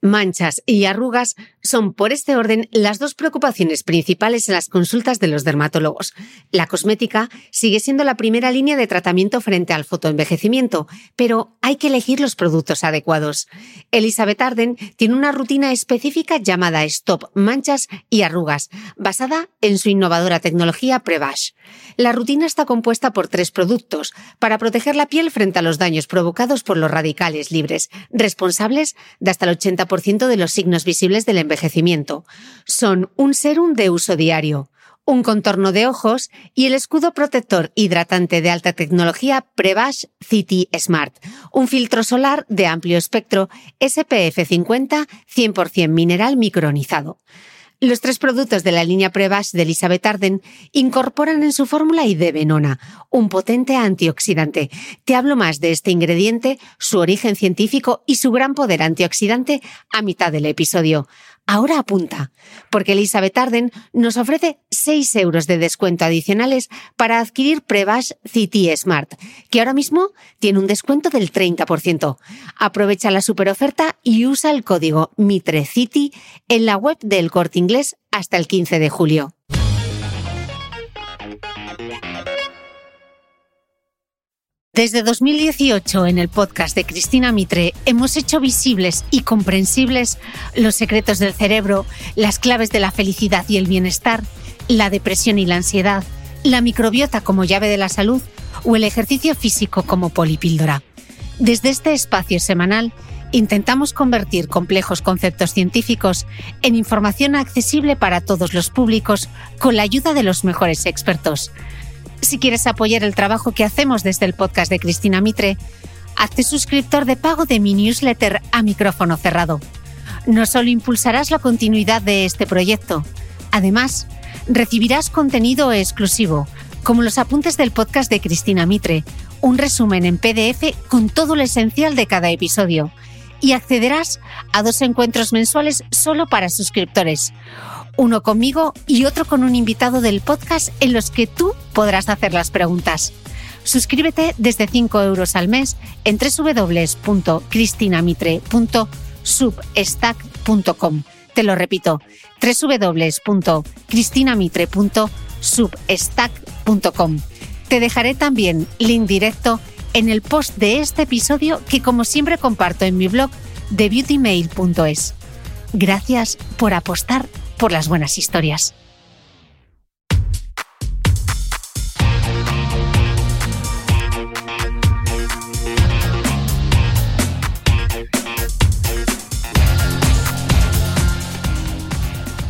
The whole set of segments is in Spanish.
Manchas y arrugas son, por este orden, las dos preocupaciones principales en las consultas de los dermatólogos. La cosmética sigue siendo la primera línea de tratamiento frente al fotoenvejecimiento, pero hay que elegir los productos adecuados. Elizabeth Arden tiene una rutina específica llamada Stop Manchas y Arrugas, basada en su innovadora tecnología Prevash. La rutina está compuesta por tres productos para proteger la piel frente a los daños provocados por los radicales libres, responsables de hasta el 80% de los signos visibles del envejecimiento. Son un serum de uso diario, un contorno de ojos y el escudo protector hidratante de alta tecnología Prevash City Smart, un filtro solar de amplio espectro SPF 50 100% mineral micronizado. Los tres productos de la línea Prevash de Elizabeth Arden incorporan en su fórmula venona, un potente antioxidante. Te hablo más de este ingrediente, su origen científico y su gran poder antioxidante a mitad del episodio. Ahora apunta, porque Elizabeth Arden nos ofrece 6 euros de descuento adicionales para adquirir Prevash City Smart, que ahora mismo tiene un descuento del 30%. Aprovecha la superoferta y usa el código MITRECITY en la web del Corte Inglés hasta el 15 de julio. Desde 2018, en el podcast de Cristina Mitre, hemos hecho visibles y comprensibles los secretos del cerebro, las claves de la felicidad y el bienestar, la depresión y la ansiedad, la microbiota como llave de la salud o el ejercicio físico como polipíldora. Desde este espacio semanal, intentamos convertir complejos conceptos científicos en información accesible para todos los públicos con la ayuda de los mejores expertos. Si quieres apoyar el trabajo que hacemos desde el podcast de Cristina Mitre, hazte suscriptor de pago de mi newsletter a micrófono cerrado. No solo impulsarás la continuidad de este proyecto, además, recibirás contenido exclusivo, como los apuntes del podcast de Cristina Mitre, un resumen en PDF con todo lo esencial de cada episodio, y accederás a dos encuentros mensuales solo para suscriptores uno conmigo y otro con un invitado del podcast en los que tú podrás hacer las preguntas. Suscríbete desde 5 euros al mes en www.cristinamitre.substack.com. Te lo repito, www.cristinamitre.substack.com. Te dejaré también link directo en el post de este episodio que como siempre comparto en mi blog de beautymail.es. Gracias por apostar por las buenas historias.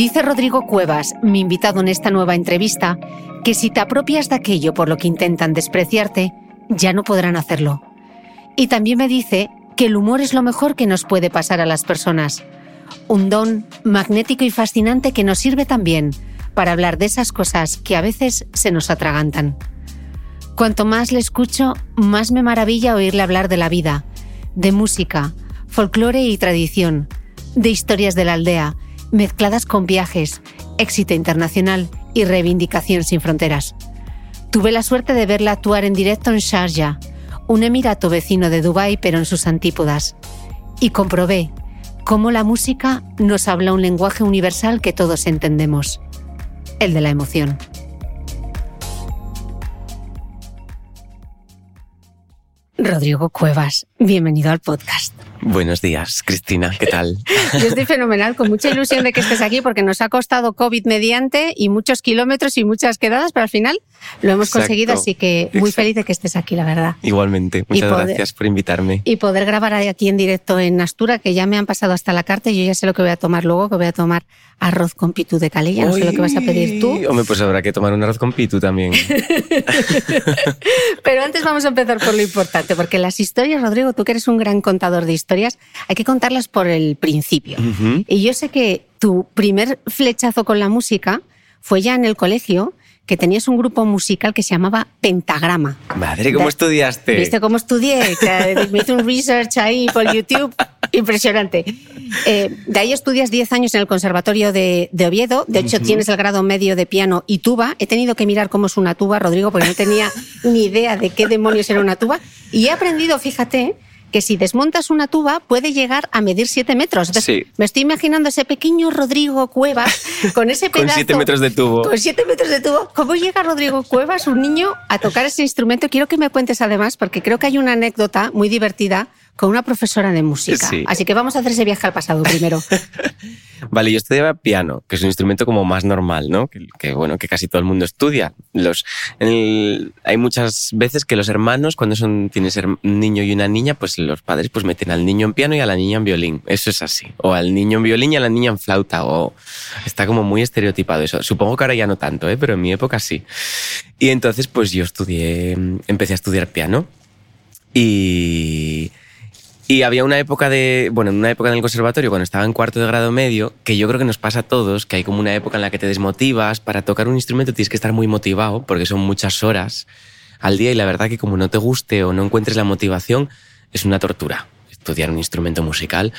Dice Rodrigo Cuevas, mi invitado en esta nueva entrevista, que si te apropias de aquello por lo que intentan despreciarte, ya no podrán hacerlo. Y también me dice que el humor es lo mejor que nos puede pasar a las personas un don magnético y fascinante que nos sirve también para hablar de esas cosas que a veces se nos atragantan. Cuanto más le escucho, más me maravilla oírle hablar de la vida, de música, folclore y tradición, de historias de la aldea, mezcladas con viajes, éxito internacional y reivindicación sin fronteras. Tuve la suerte de verla actuar en directo en Sharjah, un emirato vecino de Dubái pero en sus antípodas, y comprobé cómo la música nos habla un lenguaje universal que todos entendemos, el de la emoción. Rodrigo Cuevas, bienvenido al podcast. Buenos días, Cristina, ¿qué tal? Yo estoy fenomenal, con mucha ilusión de que estés aquí porque nos ha costado COVID mediante y muchos kilómetros y muchas quedadas, pero al final lo hemos Exacto, conseguido, así que muy exacto. feliz de que estés aquí, la verdad. Igualmente, muchas poder- gracias por invitarme. Y poder grabar aquí en directo en Astura, que ya me han pasado hasta la carta y yo ya sé lo que voy a tomar luego, que voy a tomar arroz con pitú de calella, no sé lo que vas a pedir tú. Hombre, pues habrá que tomar un arroz con pitu también. Pero antes vamos a empezar por lo importante, porque las historias, Rodrigo, tú que eres un gran contador de historias, hay que contarlas por el principio. Y yo sé que tu primer flechazo con la música fue ya en el colegio, que tenías un grupo musical que se llamaba Pentagrama. Madre, ¿cómo estudiaste? ¿Viste cómo estudié? Que me hice un research ahí por YouTube. Impresionante. Eh, de ahí estudias 10 años en el Conservatorio de, de Oviedo. De hecho, tienes el grado medio de piano y tuba. He tenido que mirar cómo es una tuba, Rodrigo, porque no tenía ni idea de qué demonios era una tuba. Y he aprendido, fíjate, que si desmontas una tuba puede llegar a medir 7 metros. Entonces, Sí. Me estoy imaginando ese pequeño Rodrigo Cuevas con ese Con pedazo. siete metros de tubo. Con siete metros de tubo. ¿Cómo llega Rodrigo Cuevas, un niño, a tocar ese instrumento? Quiero que me cuentes además, porque creo que hay una anécdota muy divertida con una profesora de música. Sí. Así que vamos a hacer ese viaje al pasado primero. Vale, yo estudiaba piano, que es un instrumento como más normal, ¿no? Que, que, bueno, que casi todo el mundo estudia. Los, el- hay muchas veces que los hermanos, cuando son, tienes un niño y una niña, pues los padres pues meten al niño en piano y a la niña en violín. Eso es así. O al niño en violín y a la niña en flauta. O está como muy estereotipado eso. Supongo que ahora ya no tanto, ¿eh? Pero en mi época sí. Y entonces, pues yo estudié, empecé a estudiar piano. Y, y había una época de, bueno, una época en el conservatorio cuando estaba en cuarto de grado medio, que yo creo que nos pasa a todos, que hay como una época en la que te desmotivas, para tocar un instrumento tienes que estar muy motivado, porque son muchas horas al día y la verdad que como no te guste o no encuentres la motivación, es una tortura estudiar un instrumento musical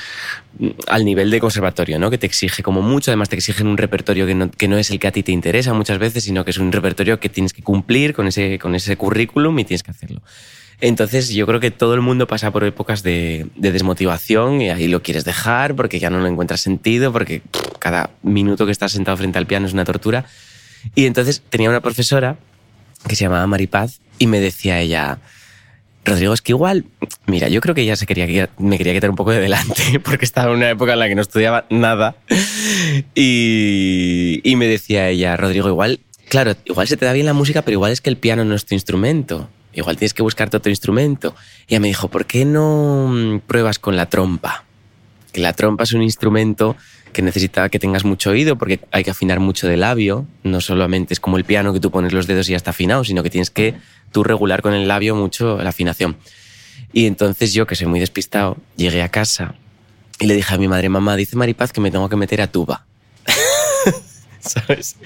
mm, al nivel de conservatorio, ¿no? Que te exige como mucho, además te exigen un repertorio que no, que no es el que a ti te interesa muchas veces, sino que es un repertorio que tienes que cumplir con ese, con ese currículum y tienes que hacerlo. Entonces yo creo que todo el mundo pasa por épocas de, de desmotivación y ahí lo quieres dejar porque ya no lo encuentras sentido, porque cada minuto que estás sentado frente al piano es una tortura. Y entonces tenía una profesora que se llamaba Maripaz y me decía ella, Rodrigo, es que igual, mira, yo creo que ella se quería, me quería quitar un poco de delante porque estaba en una época en la que no estudiaba nada. Y, y me decía ella, Rodrigo, igual, claro, igual se te da bien la música, pero igual es que el piano no es tu instrumento. Igual tienes que buscarte otro instrumento. Y ella me dijo, ¿por qué no mm, pruebas con la trompa? Que la trompa es un instrumento que necesita que tengas mucho oído porque hay que afinar mucho de labio. No solamente es como el piano que tú pones los dedos y ya está afinado, sino que tienes que tú regular con el labio mucho la afinación. Y entonces yo, que soy muy despistado, llegué a casa y le dije a mi madre, mamá, dice Maripaz que me tengo que meter a tuba. ¿Sabes?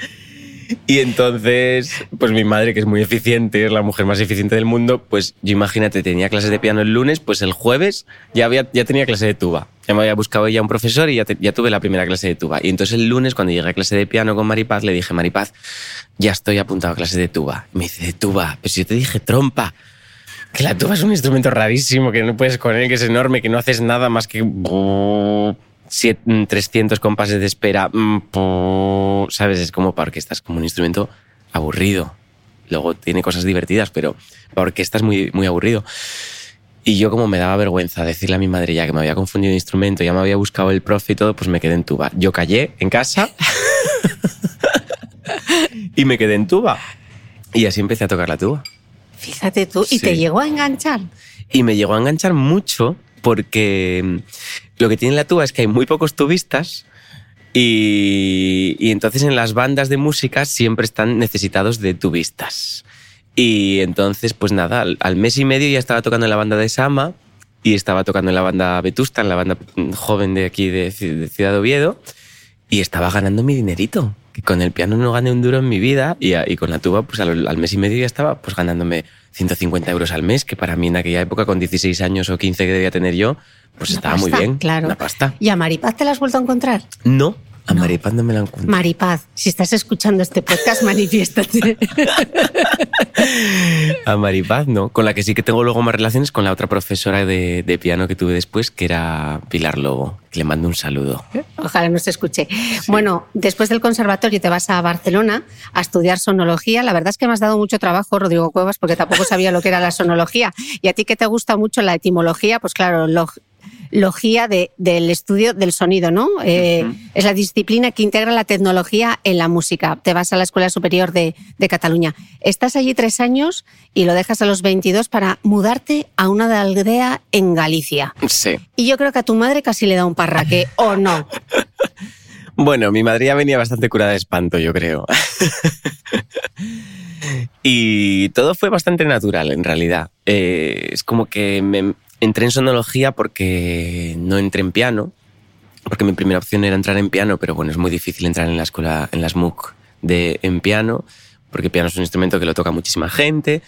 Y entonces, pues mi madre, que es muy eficiente, es la mujer más eficiente del mundo, pues yo imagínate, tenía clases de piano el lunes, pues el jueves ya, había, ya tenía clase de tuba. Ya me había buscado ella un profesor y ya, te- ya tuve la primera clase de tuba. Y entonces el lunes, cuando llegué a clase de piano con Maripaz, le dije, Maripaz, ya estoy apuntado a clase de tuba. Y me dice, de tuba, si yo te dije trompa. Que la tuba es un instrumento rarísimo, que no puedes con él, que es enorme, que no haces nada más que... siete- 300 compases de espera. mm, ¿Sabes? Es como para orquesta, es como un instrumento aburrido. Luego tiene cosas divertidas, pero para orquesta es muy, muy aburrido. Y yo como me daba vergüenza decirle a mi madre ya que me había confundido de instrumento, ya me había buscado el profe y todo, pues me quedé en tuba. Yo callé en casa y me quedé en tuba. Y así empecé a tocar la tuba. Fíjate tú, y Sí. te llegó a enganchar. Y me llegó a enganchar mucho porque mm, lo que tiene la tuba es que hay muy pocos tubistas y, y entonces en las bandas de música siempre están necesitados de tubistas. Y entonces, pues nada, al, mes y medio ya estaba tocando en la banda de Sama y estaba tocando en la banda Vetusta, en la banda joven de aquí de, Ci- de Ciudad Oviedo y estaba ganando mi dinerito. Que con el piano no gané un duro en mi vida y, y con la tuba, pues al, al mes y medio ya estaba pues ganándome 150 euros al mes, que para mí en aquella época, con 16 años o 15 que debía tener yo, pues Una estaba muy bien. Claro. Una pasta. ¿Y a Maripaz te la has vuelto a encontrar? No, a Maripaz no me la encuentro. Maripaz, si estás escuchando este podcast, manifiéstate. A Maripaz no. Con la que sí que tengo luego más relaciones con la otra profesora de, de piano que tuve después, que era Pilar Lobo, que le mando un saludo. Ojalá no se escuche. Bueno, después del conservatorio te vas a Barcelona a estudiar sonología. La verdad es que me has dado mucho trabajo, Rodrigo Cuevas, porque tampoco sabía lo que era la sonología. Y a ti que te gusta mucho la etimología, pues claro, log- de, del estudio del sonido, ¿no? Eh, es la disciplina que integra la tecnología en la música. Te vas a la Escuela Superior de, de, Cataluña. Estás allí tres años y lo dejas a los 22 para mudarte a una aldea en Galicia. Sí. Y yo creo que a tu madre casi le da un parraque, ¿o no? Bueno, mi madre ya venía bastante curada de espanto, yo creo. y todo fue bastante natural, en realidad. Eh, es como que me entré en sonología porque no entré en piano, porque mi primera opción era entrar en piano, pero bueno, es muy difícil entrar en la escuela, en las MOOC de, en piano, porque piano es un instrumento que lo toca muchísima gente.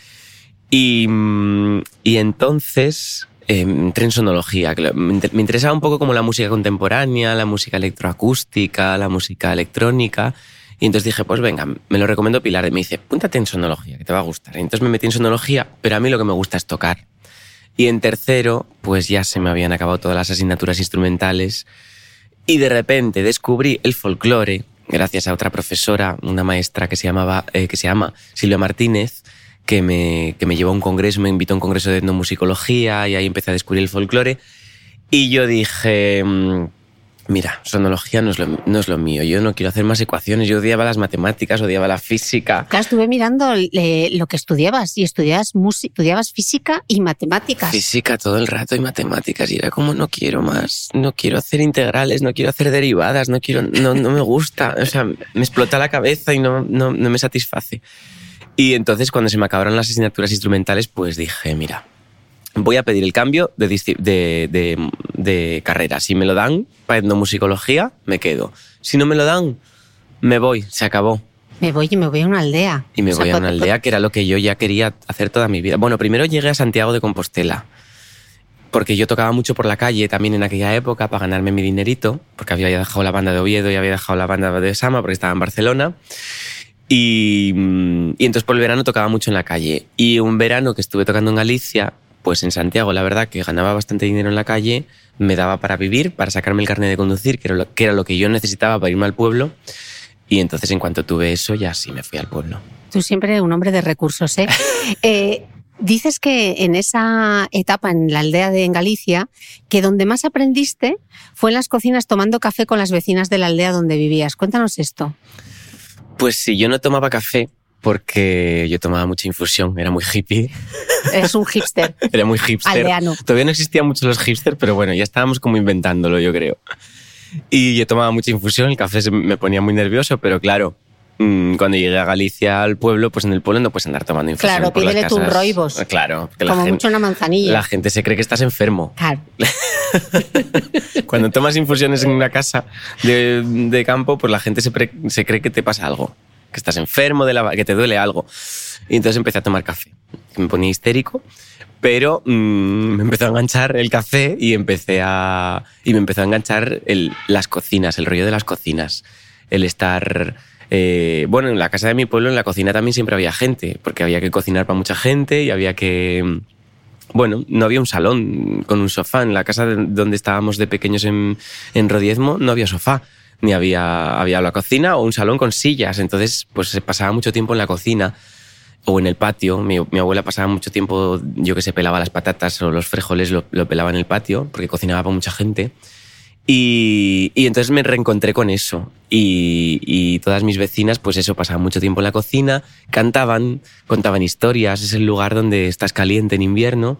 Y, mm, entonces eh, entré en sonología. Me interesaba un poco como la música contemporánea, la música electroacústica, la música electrónica. Y entonces dije, pues venga, me lo recomiendo Pilar. Y me dice, púntate en sonología, que te va a gustar. Y entonces me metí en sonología, pero a mí lo que me gusta es tocar. Y en tercero, pues ya se me habían acabado todas las asignaturas instrumentales. Y de repente descubrí el folclore, gracias a otra profesora, una maestra que se, llamaba, eh, que se llama Silvia Martínez, que me, que me llevó a un congreso, me invitó a un congreso de etnomusicología y ahí empecé a descubrir el folclore. Y yo dije, mm, mira, sonología no es, lo, no es lo mío, yo no quiero hacer más ecuaciones, yo odiaba las matemáticas, odiaba la física. Claro, estuve mirando eh, lo que estudiabas y estudiabas, estudiabas física y matemáticas. Física todo el rato y matemáticas y era como no quiero más, no quiero hacer integrales, no quiero hacer derivadas, no quiero, no, no me gusta, o sea, me explota la cabeza y no, no, no me satisface. Y entonces cuando se me acabaron las asignaturas instrumentales, pues dije, mira, voy a pedir el cambio de, de, de, de carrera. Si me lo dan para etnomusicología, me quedo. Si no me lo dan, me voy, se acabó. Me voy y me voy a una aldea. Y me o sea, voy a una aldea que era lo que yo ya quería hacer toda mi vida. Bueno, primero llegué a Santiago de Compostela, porque yo tocaba mucho por la calle también en aquella época para ganarme mi dinerito, porque había dejado la banda de Oviedo y había dejado la banda de Sama porque estaba en Barcelona. Y, y, entonces por el verano tocaba mucho en la calle. Y un verano que estuve tocando en Galicia, pues en Santiago, la verdad que ganaba bastante dinero en la calle, me daba para vivir, para sacarme el carnet de conducir, que era lo que, era lo que yo necesitaba para irme al pueblo. Y entonces en cuanto tuve eso, ya sí me fui al pueblo. Tú siempre un hombre de recursos, ¿eh? eh dices que en esa etapa en la aldea de en Galicia, que donde más aprendiste fue en las cocinas tomando café con las vecinas de la aldea donde vivías. Cuéntanos esto. Pues sí, yo no tomaba café porque yo tomaba mucha infusión, era muy hippie. Es un hipster. era muy hipster. Aldeano. Todavía no existían mucho los hipsters, pero bueno, ya estábamos como inventándolo, yo creo. Y yo tomaba mucha infusión, el café me ponía muy nervioso, pero claro, mm, cuando llegué a Galicia, al pueblo, pues en el pueblo no puedes andar tomando infusión. Claro, por pídele casas. roibos. Claro. que la Como gente- mucho una manzanilla. La gente se cree que estás enfermo. Claro. Cuando tomas infusiones en una casa de, de campo, pues la gente se, pre- se cree que te pasa algo, que estás enfermo, de la, que te duele algo. Y entonces empecé a tomar café, me ponía histérico, pero mm, me empezó a enganchar el café y empecé a y me empezó a enganchar el- las cocinas, el rollo de las cocinas, el estar eh, bueno, en la casa de mi pueblo, en la cocina también siempre había gente, porque había que cocinar para mucha gente y había que bueno, no había un salón con un sofá. En la casa de- donde estábamos de pequeños en, en Rodiezmo no había sofá. Ni había, había la cocina o un salón con sillas. Entonces, pues se pasaba mucho tiempo en la cocina o en el patio. Mi, abuela pasaba mucho tiempo, yo que sé, pelaba las patatas o los frijoles, lo, lo pelaba en el patio, porque cocinaba para mucha gente. Y, y entonces me reencontré con eso. Y, y todas mis vecinas, pues eso, pasaban mucho tiempo en la cocina, cantaban, contaban historias, es el lugar donde estás caliente en invierno.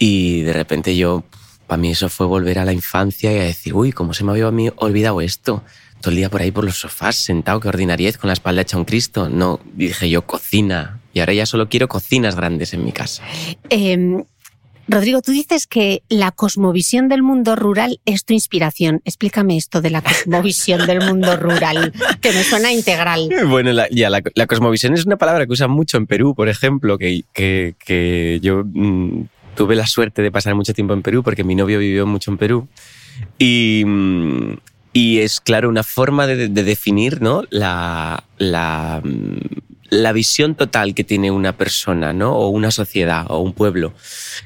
Y de repente yo, para mí eso fue volver a la infancia y a decir, uy, ¿cómo se me había olvidado esto? Todo el día por ahí por los sofás, sentado, qué ordinariez, con la espalda hecha un Cristo. No, dije yo, cocina. Y ahora ya solo quiero cocinas grandes en mi casa. Eh, Rodrigo, tú dices que la cosmovisión del mundo rural es tu inspiración. Explícame esto de la cosmovisión del mundo rural, que me suena integral. Bueno, la, ya, la, la cosmovisión es una palabra que usan mucho en Perú, por ejemplo, que, que, que yo mm, tuve la suerte de pasar mucho tiempo en Perú porque mi novio vivió mucho en Perú. Y, y es, claro, una forma de, de definir ¿no? la, la, la visión total que tiene una persona, ¿no? O una sociedad o un pueblo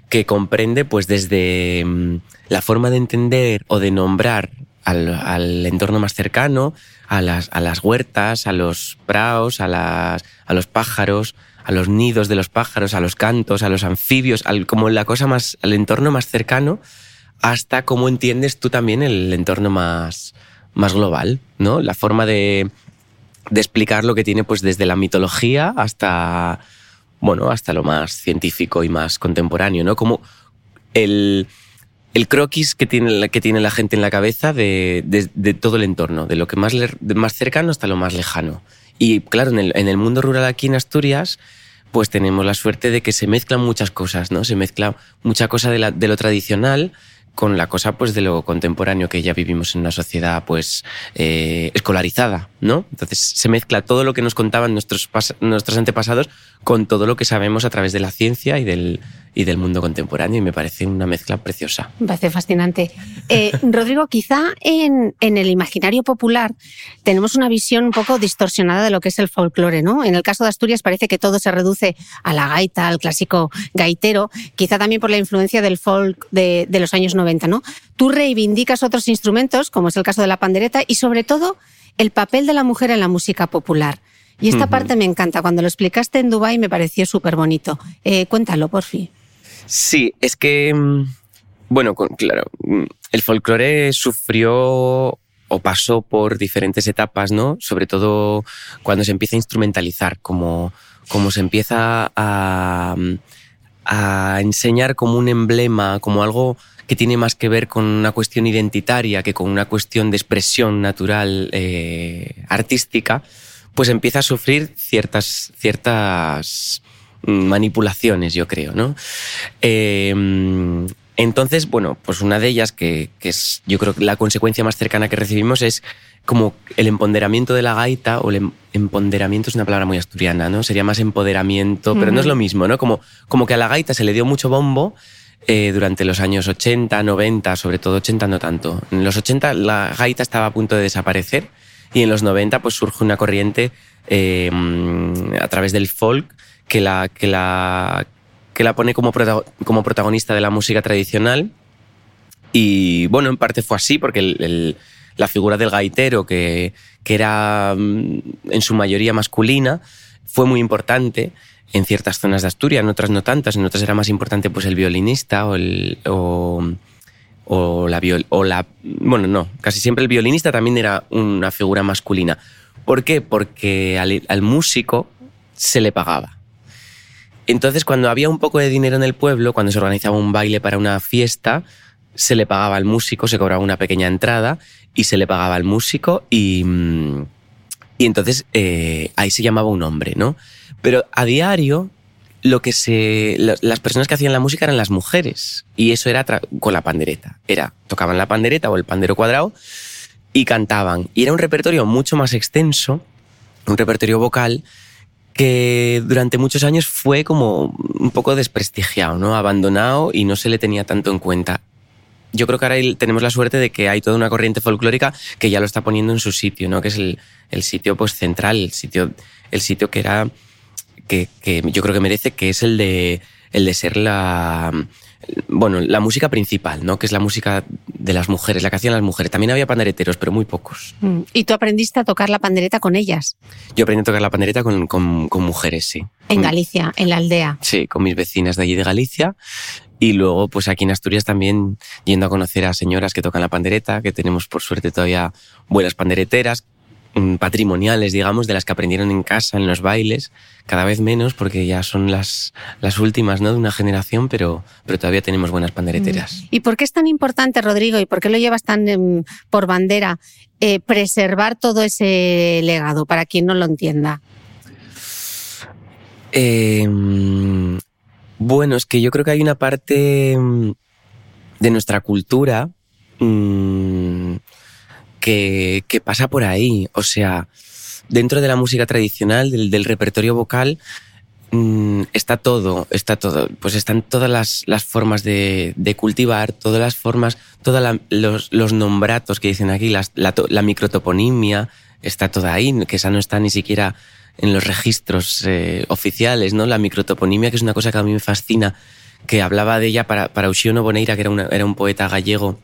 que comprende pues desde mm, la forma de entender o de nombrar al, al entorno más cercano, a las, a las huertas, a los praos, a, las, a los pájaros, a los nidos de los pájaros, a los cantos, a los anfibios, al, como la cosa más, al entorno más cercano hasta cómo entiendes tú también el entorno más, más global, ¿no? La forma de, de explicar lo que tiene pues desde la mitología hasta, bueno, hasta lo más científico y más contemporáneo, ¿no? Como el, el croquis que tiene, que tiene la gente en la cabeza de, de, todo el entorno, de lo que más, más cercano hasta lo más lejano. Y claro, en el, en el mundo rural aquí en Asturias, pues tenemos la suerte de que se mezclan muchas cosas, ¿no? Se mezcla mucha cosa de, la, de lo tradicional con la cosa pues de lo contemporáneo que ya vivimos en una sociedad pues eh, escolarizada, ¿no? Entonces se mezcla todo lo que nos contaban nuestros, nuestros antepasados con todo lo que sabemos a través de la ciencia y del, y del mundo contemporáneo y me parece una mezcla preciosa. Me parece fascinante. Eh, Rodrigo, quizá en, en, el imaginario popular tenemos una visión un poco distorsionada de lo que es el folclore, ¿no? En el caso de Asturias parece que todo se reduce a la gaita, al clásico gaitero, quizá también por la influencia del folk de, de los años 90, ¿no? Tú reivindicas otros instrumentos, como es el caso de la pandereta, y sobre todo el papel de la mujer en la música popular. Y esta uh -huh. parte me encanta. Cuando lo explicaste en Dubái me pareció súper bonito. Eh, cuéntalo, por fin. Sí, es que, mm, bueno, claro, mm, el folclore sufrió o pasó por diferentes etapas, ¿no? Sobre todo cuando se empieza a instrumentalizar, como, como se empieza a, a enseñar como un emblema, como algo que tiene más que ver con una cuestión identitaria que con una cuestión de expresión natural eh, artística, pues empieza a sufrir ciertas, ciertas manipulaciones, yo creo, ¿no? Eh, entonces, bueno, pues una de ellas, que, que, es yo creo que la consecuencia más cercana que recibimos es como el empoderamiento de la gaita, o el em, empoderamiento es una palabra muy asturiana, ¿no? Sería más empoderamiento, pero uh -huh. no es lo mismo, ¿no? Como, como que a la gaita se le dio mucho bombo eh, durante los años 80, 90, sobre todo 80 no tanto. En los 80 la gaita estaba a punto de desaparecer y en los 90 pues surge una corriente eh, a través del folk que la, que la, que la pone como, como protagonista de la música tradicional. Y bueno, en parte fue así, porque el, el, la figura del gaitero, que, que era mm, en su mayoría masculina, fue muy importante en ciertas zonas de Asturias, en otras no tantas, en otras era más importante pues el violinista o el... O, o la, viol, o la bueno no casi siempre el violinista también era una figura masculina ¿por qué? porque al, al músico se le pagaba entonces, cuando había un poco de dinero en el pueblo, cuando se organizaba un baile para una fiesta, se le pagaba al músico, se cobraba una pequeña entrada y se le pagaba al músico y, y entonces eh, ahí se llamaba un hombre, ¿no? Pero a diario lo que se las personas que hacían la música eran las mujeres y eso era con la pandereta. Era tocaban la pandereta o el pandero cuadrado y cantaban. Y era un repertorio mucho más extenso, un repertorio vocal que durante muchos años fue como un poco desprestigiado, ¿no? abandonado y no se le tenía tanto en cuenta. Yo creo que ahora tenemos la suerte de que hay toda una corriente folclórica que ya lo está poniendo en su sitio, ¿no? que es el, el sitio pues, central, el sitio, el sitio que era que, que yo creo que merece, que es el de, el de ser la, bueno, la música principal, ¿no? Que es la música de las mujeres, la que hacían las mujeres. También había pandereteros, pero muy pocos. Mm. ¿Y tú aprendiste a tocar la pandereta con ellas? Yo aprendí a tocar la pandereta con, con, con mujeres, sí. En Galicia, en la aldea. Sí, con mis vecinas de allí de Galicia. Y luego, pues aquí en Asturias también yendo a conocer a señoras que tocan la pandereta, que tenemos por suerte todavía buenas pandereteras, patrimoniales, digamos, de las que aprendieron en casa, en los bailes, cada vez menos porque ya son las, las últimas ¿no? de una generación, pero, pero todavía tenemos buenas pandereteras. ¿Y por qué es tan importante, Rodrigo, y por qué lo llevas tan eh, por bandera, eh, preservar todo ese legado, para quien no lo entienda? Eh, bueno, es que yo creo que hay una parte de nuestra cultura mmm, que, pasa por ahí. O sea, dentro de la música tradicional, del, repertorio vocal, mmm, está todo, está todo. Pues están todas las, formas de, cultivar, todas las formas, todos los, nombratos que dicen aquí, la, microtoponimia, está toda ahí, que esa no está ni siquiera en los registros eh, oficiales, ¿no? La microtoponimia, que es una cosa que a mí me fascina, que hablaba de ella para, para Boneira, que era, una, era un poeta gallego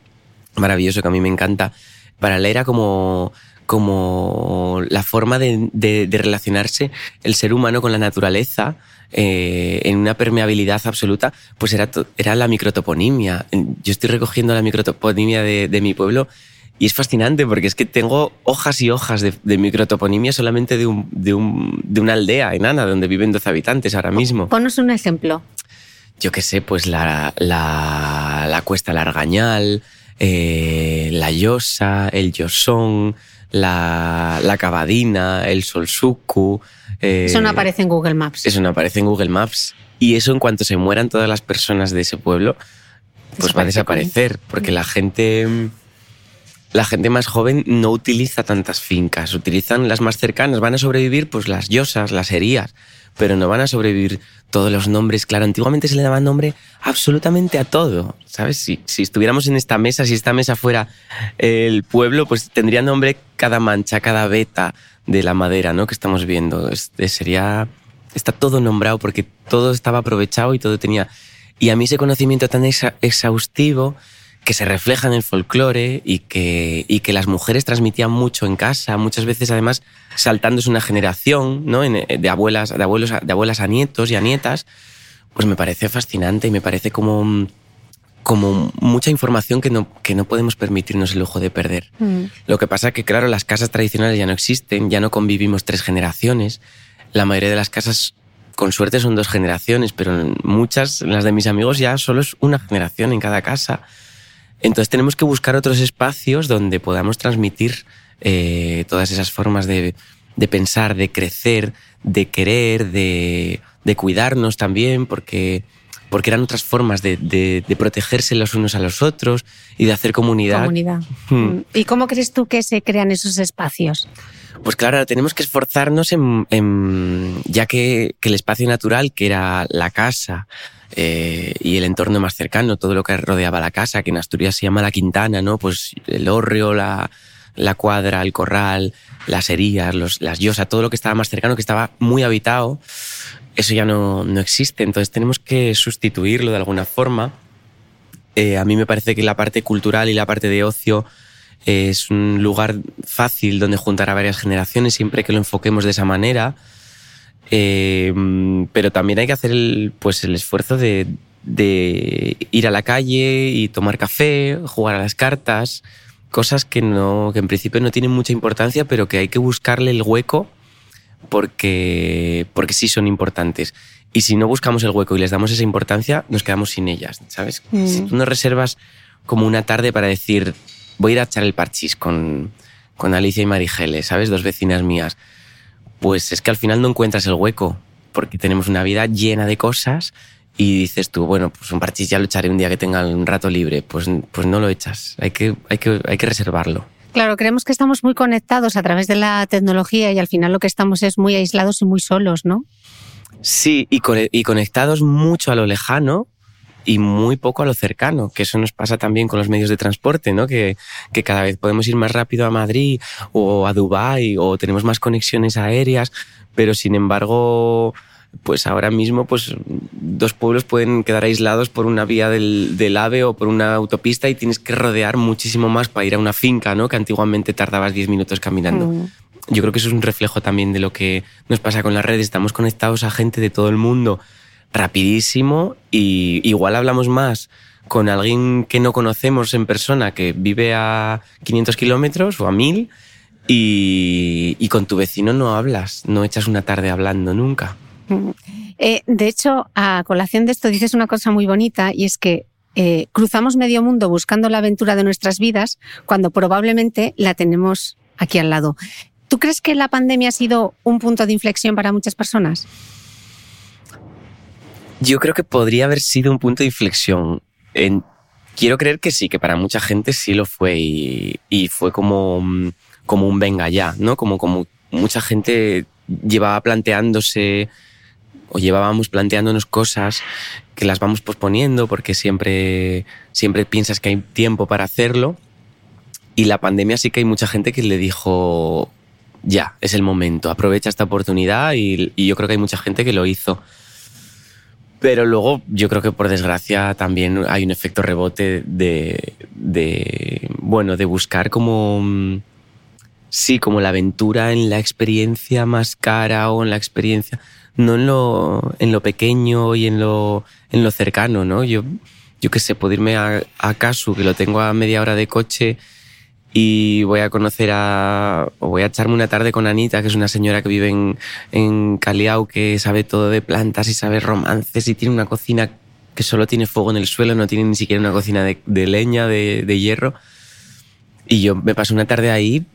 maravilloso que a mí me encanta. Para él era como como la forma de, de- de relacionarse el ser humano con la naturaleza eh, en una permeabilidad absoluta, pues era, era la microtoponimia. Yo estoy recogiendo la microtoponimia de, de mi pueblo y es fascinante porque es que tengo hojas y hojas de, de microtoponimia solamente de, un, de, un- de una aldea enana donde viven 12 habitantes ahora mismo. Ponos un ejemplo. Yo qué sé, pues la, la, la Cuesta Largañal, eh, la Llosa, el Llosón, la, la Cavadina, el Solsuku. eh, Eso no aparece en Google Maps. Eso no aparece en Google Maps. Y eso en cuanto se mueran todas las personas de ese pueblo, pues va a Desaparece desaparecer, porque la gente, la gente más joven no utiliza tantas fincas, utilizan las más cercanas, van a sobrevivir pues las yosas, las herías, pero no van a sobrevivir todos los nombres. Claro, antiguamente se le daba nombre absolutamente a todo, ¿sabes? Si, si estuviéramos en esta mesa, si esta mesa fuera el pueblo, pues tendría nombre cada mancha, cada veta de la madera, ¿no? Que estamos viendo. Este sería, está todo nombrado porque todo estaba aprovechado y todo tenía... Y a mí ese conocimiento tan exhaustivo que se refleja en el folclore y que, y que las mujeres transmitían mucho en casa, muchas veces además saltándose una generación, ¿no? Eh, de, abuelas, de, abuelos, a- de abuelas a nietos y a nietas, pues me parece fascinante y me parece como, como mucha información que no, que no podemos permitirnos el lujo de perder. Mm. Lo que pasa que, claro, las casas tradicionales ya no existen, ya no convivimos tres generaciones. La mayoría de las casas, con suerte, son dos generaciones, pero en muchas, las de mis amigos, ya solo es una generación en cada casa. Entonces tenemos que buscar otros espacios donde podamos transmitir eh, todas esas formas de, de pensar, de crecer, de querer, de, de cuidarnos también, porque, porque eran otras formas de, de- protegerse los unos a los otros y de hacer comunidad. Comunidad. Hmm. Mm. ¿Y cómo crees tú que se crean esos espacios? Pues claro, tenemos que esforzarnos en, en- ya que, que el espacio natural, que era la casa eh, y el entorno más cercano, todo lo que rodeaba la casa, que en Asturias se llama la Quintana, ¿no? Pues el hórreo, la, la cuadra, el corral, las herías, los, las yosas, todo lo que estaba más cercano, que estaba muy habitado, eso ya no, no existe. Entonces tenemos que sustituirlo de alguna forma. Eh, a mí me parece que la parte cultural y la parte de ocio es un lugar fácil donde juntar a varias generaciones siempre que lo enfoquemos de esa manera. Eh, pero también hay que hacer el, pues el esfuerzo de ir a la calle y tomar café, jugar a las cartas, cosas que, no, que en principio no tienen mucha importancia, pero que hay que buscarle el hueco porque, porque sí son importantes. Y si no buscamos el hueco y les damos esa importancia, nos quedamos sin ellas, ¿sabes? Mm. Si tú no reservas como una tarde para decir, voy a ir a echar el parchís con, con Alicia y Marigele, ¿sabes? Dos vecinas mías. Pues es que al final no encuentras el hueco, porque tenemos una vida llena de cosas y dices tú, bueno, pues un parchís ya lo echaré un día que tenga un rato libre. Pues, pues no lo echas, hay que, hay, que, hay que reservarlo. Claro, creemos que estamos muy conectados a través de la tecnología y al final lo que estamos es muy aislados y muy solos, ¿no? Sí, y, y conectados mucho a lo lejano y muy poco a lo cercano, que eso nos pasa también con los medios de transporte, ¿no? Que, que cada vez podemos ir más rápido a Madrid o a Dubái o tenemos más conexiones aéreas, pero sin embargo, pues ahora mismo pues dos pueblos pueden quedar aislados por una vía del, del AVE o por una autopista y tienes que rodear muchísimo más para ir a una finca, ¿no? Que antiguamente tardabas 10 minutos caminando. Mm. Yo creo que eso es un reflejo también de lo que nos pasa con las redes. Estamos conectados a gente de todo el mundo rapidísimo y igual hablamos más con alguien que no conocemos en persona, que vive a 500 kilómetros o a 1000 y, y con tu vecino no hablas, no echas una tarde hablando nunca. Eh, de hecho, a colación de esto dices una cosa muy bonita y es que eh, cruzamos medio mundo buscando la aventura de nuestras vidas cuando probablemente la tenemos aquí al lado. ¿Tú crees que la pandemia ha sido un punto de inflexión para muchas personas? Yo creo que podría haber sido un punto de inflexión. En- quiero creer que sí, que para mucha gente sí lo fue y, y fue como, como un venga ya, ¿no? Como, como mucha gente llevaba planteándose o llevábamos planteándonos cosas que las vamos posponiendo porque siempre, siempre piensas que hay tiempo para hacerlo. Y la pandemia sí que hay mucha gente que le dijo, ya, es el momento, aprovecha esta oportunidad y, yo creo que hay mucha gente que lo hizo. Pero luego yo creo que por desgracia también hay un efecto rebote de, de bueno, de buscar como mm, sí, como la aventura en la experiencia más cara o en la experiencia, no en lo, en lo pequeño y en lo, en lo cercano, ¿no? Yo, yo qué sé, puedo irme a, a Casu, que lo tengo a media hora de coche y voy a conocer a, o voy a echarme una tarde con Anita, que es una señora que vive en, en Caliao, que sabe todo de plantas y sabe romances y tiene una cocina que solo tiene fuego en el suelo, no tiene ni siquiera una cocina de, de leña, de, de hierro. Y yo me paso una tarde ahí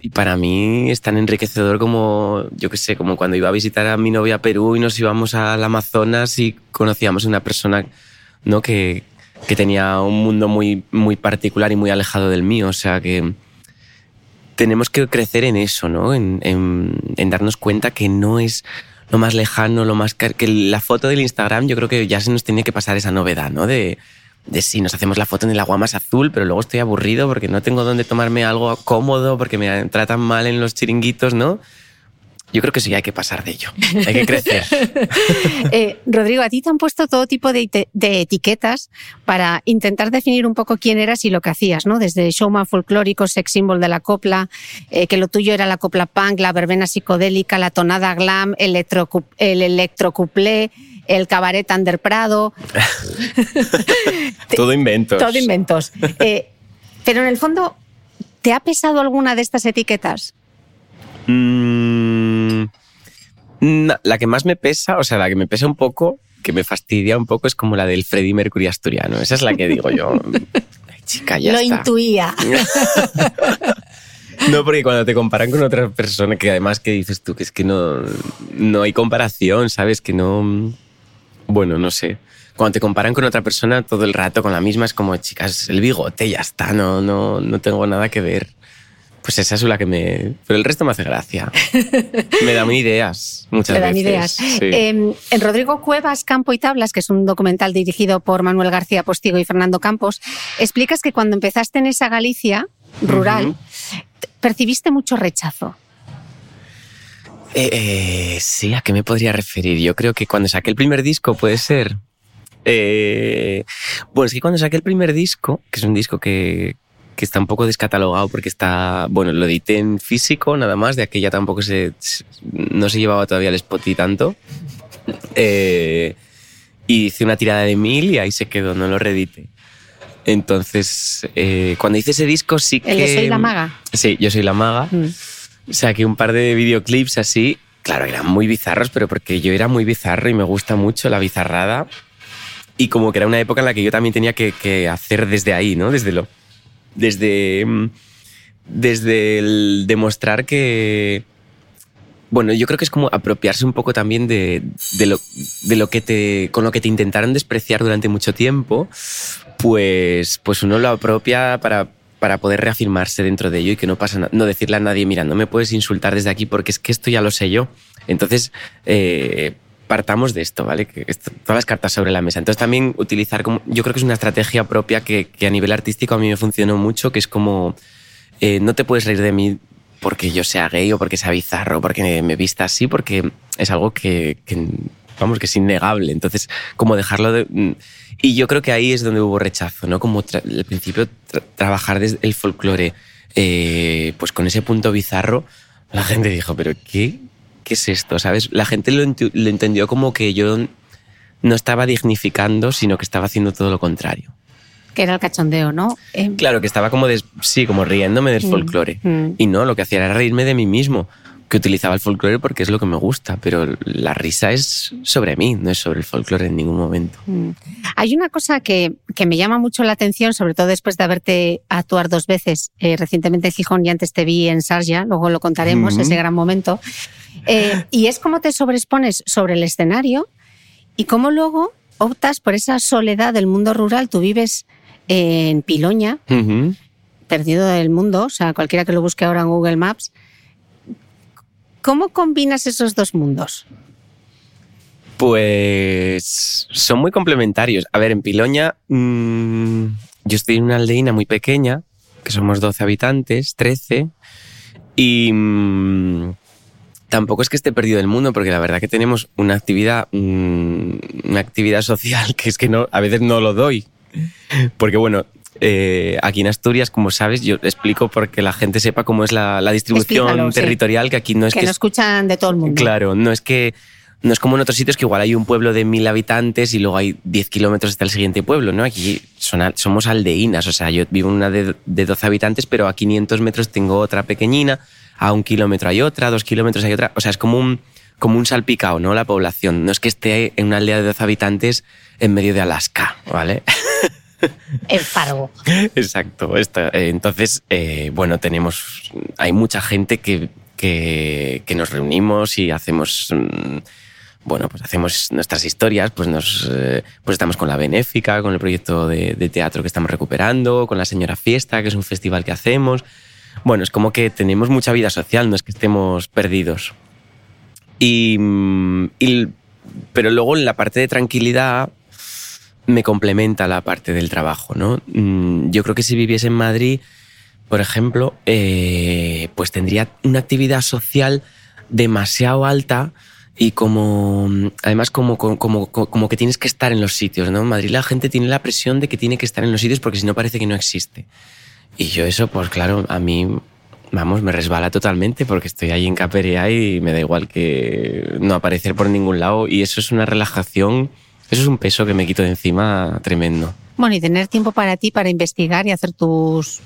y para mí es tan enriquecedor como, yo qué sé, como cuando iba a visitar a mi novia a Perú y nos íbamos al Amazonas y conocíamos a una persona ¿no? que, que tenía un mundo muy, muy particular y muy alejado del mío. O sea que tenemos que crecer en eso, ¿no? En, en, darnos cuenta que no es lo más lejano, lo más... que la foto del Instagram yo creo que ya se nos tiene que pasar esa novedad, ¿no? De, de sí, nos hacemos la foto en el agua más azul, pero luego estoy aburrido porque no tengo dónde tomarme algo cómodo, porque me tratan mal en los chiringuitos, ¿no? Yo creo que sí hay que pasar de ello, hay que crecer. eh, Rodrigo, a ti te han puesto todo tipo de, de, etiquetas para intentar definir un poco quién eras y lo que hacías, ¿no? Desde showman folclórico, sex symbol de la copla, eh, que lo tuyo era la copla punk, la verbena psicodélica, la tonada glam, el, electro, el electrocuplé, el cabaret Under Prado. todo inventos. Todo inventos. Eh, pero en el fondo, ¿te ha pesado alguna de estas etiquetas? Mm, no, la que más me pesa, o sea, la que me pesa un poco, que me fastidia un poco, es como la del Freddie Mercury asturiano. Esa es la que digo yo. Ay, chica, ya Lo está. intuía. No, porque cuando te comparan con otra persona, que además que dices tú que es que no, no hay comparación, ¿sabes? Que no... Bueno, no sé. Cuando te comparan con otra persona todo el rato con la misma, es como, chicas, el bigote ya está, no, no, no tengo nada que ver. Pues esa es la que me... Pero el resto me hace gracia. me dan ideas muchas Me dan veces. ideas. Sí. Eh, en Rodrigo Cuevas, Campo y Tablas, que es un documental dirigido por Manuel García Postigo y Fernando Campos, explicas que cuando empezaste en esa Galicia rural, percibiste mucho rechazo. Eh, eh, sí, ¿a qué me podría referir? Yo creo que cuando saqué el primer disco puede ser... Eh, bueno, es que cuando saqué el primer disco, que es un disco que, que está un poco descatalogado porque está, bueno, lo edité en físico nada más, de aquella tampoco se, no se llevaba todavía el Spotify tanto. Eh, y hice una tirada de mil y ahí se quedó, no lo reedité. Entonces, eh, cuando hice ese disco sí que... El de Soy la Maga. Sí, yo soy la maga. Mm. Saqué un par de videoclips así. Claro, eran muy bizarros, pero porque yo era muy bizarro y me gusta mucho la bizarrada. Y como que era una época en la que yo también tenía que, que hacer desde ahí, ¿no? Desde lo. Desde. mm, Desde el demostrar que. Bueno, yo creo que es como apropiarse un poco también de, de lo, de lo que te. con lo que te intentaron despreciar durante mucho tiempo. Pues, pues uno lo apropia para, para poder reafirmarse dentro de ello y que no pasa nada. No decirle a nadie, mira, no me puedes insultar desde aquí porque es que esto ya lo sé yo. Entonces, eh, partamos de esto, ¿vale? Que esto- todas las cartas sobre la mesa. Entonces también utilizar como, yo creo que es una estrategia propia que, que a nivel artístico a mí me funcionó mucho, que es como, eh, no te puedes reír de mí porque yo sea gay o porque sea bizarro, porque me vista así, porque es algo que, que, vamos, que es innegable. Entonces, como dejarlo de... mm, Y yo creo que ahí es donde hubo rechazo, ¿no? Como al principio tra- trabajar desde el folclore, eh, pues con ese punto bizarro, la gente dijo, pero ¿qué? ¿Qué es esto? ¿Sabes? La gente lo, lo entendió como que yo no estaba dignificando, sino que estaba haciendo todo lo contrario. Que era el cachondeo, ¿no? Eh, Claro, que estaba como, sí, como riéndome del folclore. mm. Y no, lo que hacía era reírme de mí mismo, que utilizaba el folclore porque es lo que me gusta, pero la risa es sobre mí, no es sobre el folclore en ningún momento. Mm. Hay una cosa que, que me llama mucho la atención, sobre todo después de haberte actuar dos veces, eh, recientemente en Gijón y antes te vi en Sarja, luego lo contaremos, ese gran momento, Eh, y es cómo te sobreexpones sobre el escenario y cómo luego optas por esa soledad del mundo rural. Tú vives en Piloña, perdido del mundo, o sea, cualquiera que lo busque ahora en Google Maps. ¿Cómo combinas esos dos mundos? Pues son muy complementarios. A ver, en Piloña, mmm, yo estoy en una aldeína muy pequeña, que somos 12 habitantes, 13, y mmm, tampoco es que esté perdido del mundo, porque la verdad que tenemos una actividad, mmm, una actividad social que es que a veces no lo doy. Porque bueno, eh, aquí en Asturias, como sabes, yo explico porque la gente sepa cómo es la, la distribución Explícalo, sí. territorial, que aquí no es que que... no escuchan de todo el mundo. Claro, no es que no es como en otros sitios que igual hay un pueblo de mil habitantes y luego hay 10 kilómetros hasta el siguiente pueblo, ¿no? Aquí son somos aldeínas, o sea, yo vivo en una de, de 12 habitantes, pero a 500 metros tengo otra pequeñina, a un kilómetro hay otra, a dos kilómetros hay otra, o sea, es como un, como un salpicado, ¿no? La población, no es que esté en una aldea de 12 habitantes en medio de Alaska, ¿vale? El Fargo. Exacto. eh, entonces, eh, bueno, tenemos. Hay mucha gente que, que, nos reunimos y hacemos. mm, Bueno, pues hacemos nuestras historias, pues nos eh, pues estamos con la Benéfica, con el proyecto de, de teatro que estamos recuperando, con la Señora Fiesta, que es un festival que hacemos. Bueno, es como que tenemos mucha vida social, no es que estemos perdidos. Y, mm, y- pero luego en la parte de tranquilidad me complementa la parte del trabajo, ¿no? Mm, Yo creo que si viviese en Madrid, por ejemplo, eh, pues tendría una actividad social demasiado alta y como además como, como, como, como que tienes que estar en los sitios, ¿no? En Madrid la gente tiene la presión de que tiene que estar en los sitios porque si no parece que no existe. Y yo eso, pues claro, a mí, vamos, me resbala totalmente porque estoy ahí en Caperea y me da igual que no aparecer por ningún lado y eso es una relajación, eso es un peso que me quito de encima tremendo. Bueno, y tener tiempo para ti, para investigar y hacer tus,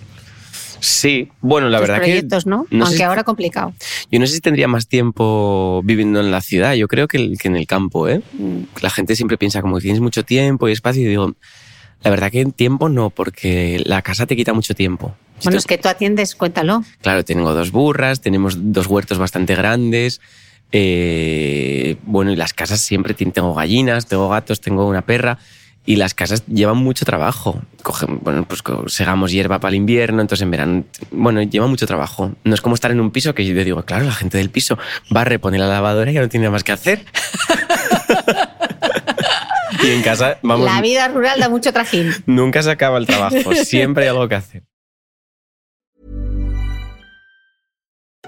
Sí, bueno, la tus verdad proyectos, que ¿no? no Aunque si- ahora complicado. yo no sé si tendría más tiempo viviendo en la ciudad, yo creo que, que en el campo, ¿eh? La gente siempre piensa como que tienes mucho tiempo y espacio y digo, la verdad que en tiempo no, porque la casa te quita mucho tiempo. Si Bueno, es que tú atiendes, cuéntalo. Claro, tengo dos burras, tenemos dos huertos bastante grandes. Eh, bueno, y las casas siempre tengo gallinas, tengo gatos, tengo una perra. Y las casas llevan mucho trabajo. Cogen, bueno, pues segamos hierba para el invierno, entonces en verano. Bueno, lleva mucho trabajo. No es como estar en un piso que yo digo, claro, la gente del piso va a reponer la lavadora y ya no tiene nada más que hacer. y en casa, vamos, La vida rural da mucho trajín. nunca se acaba el trabajo, siempre hay algo que hacer.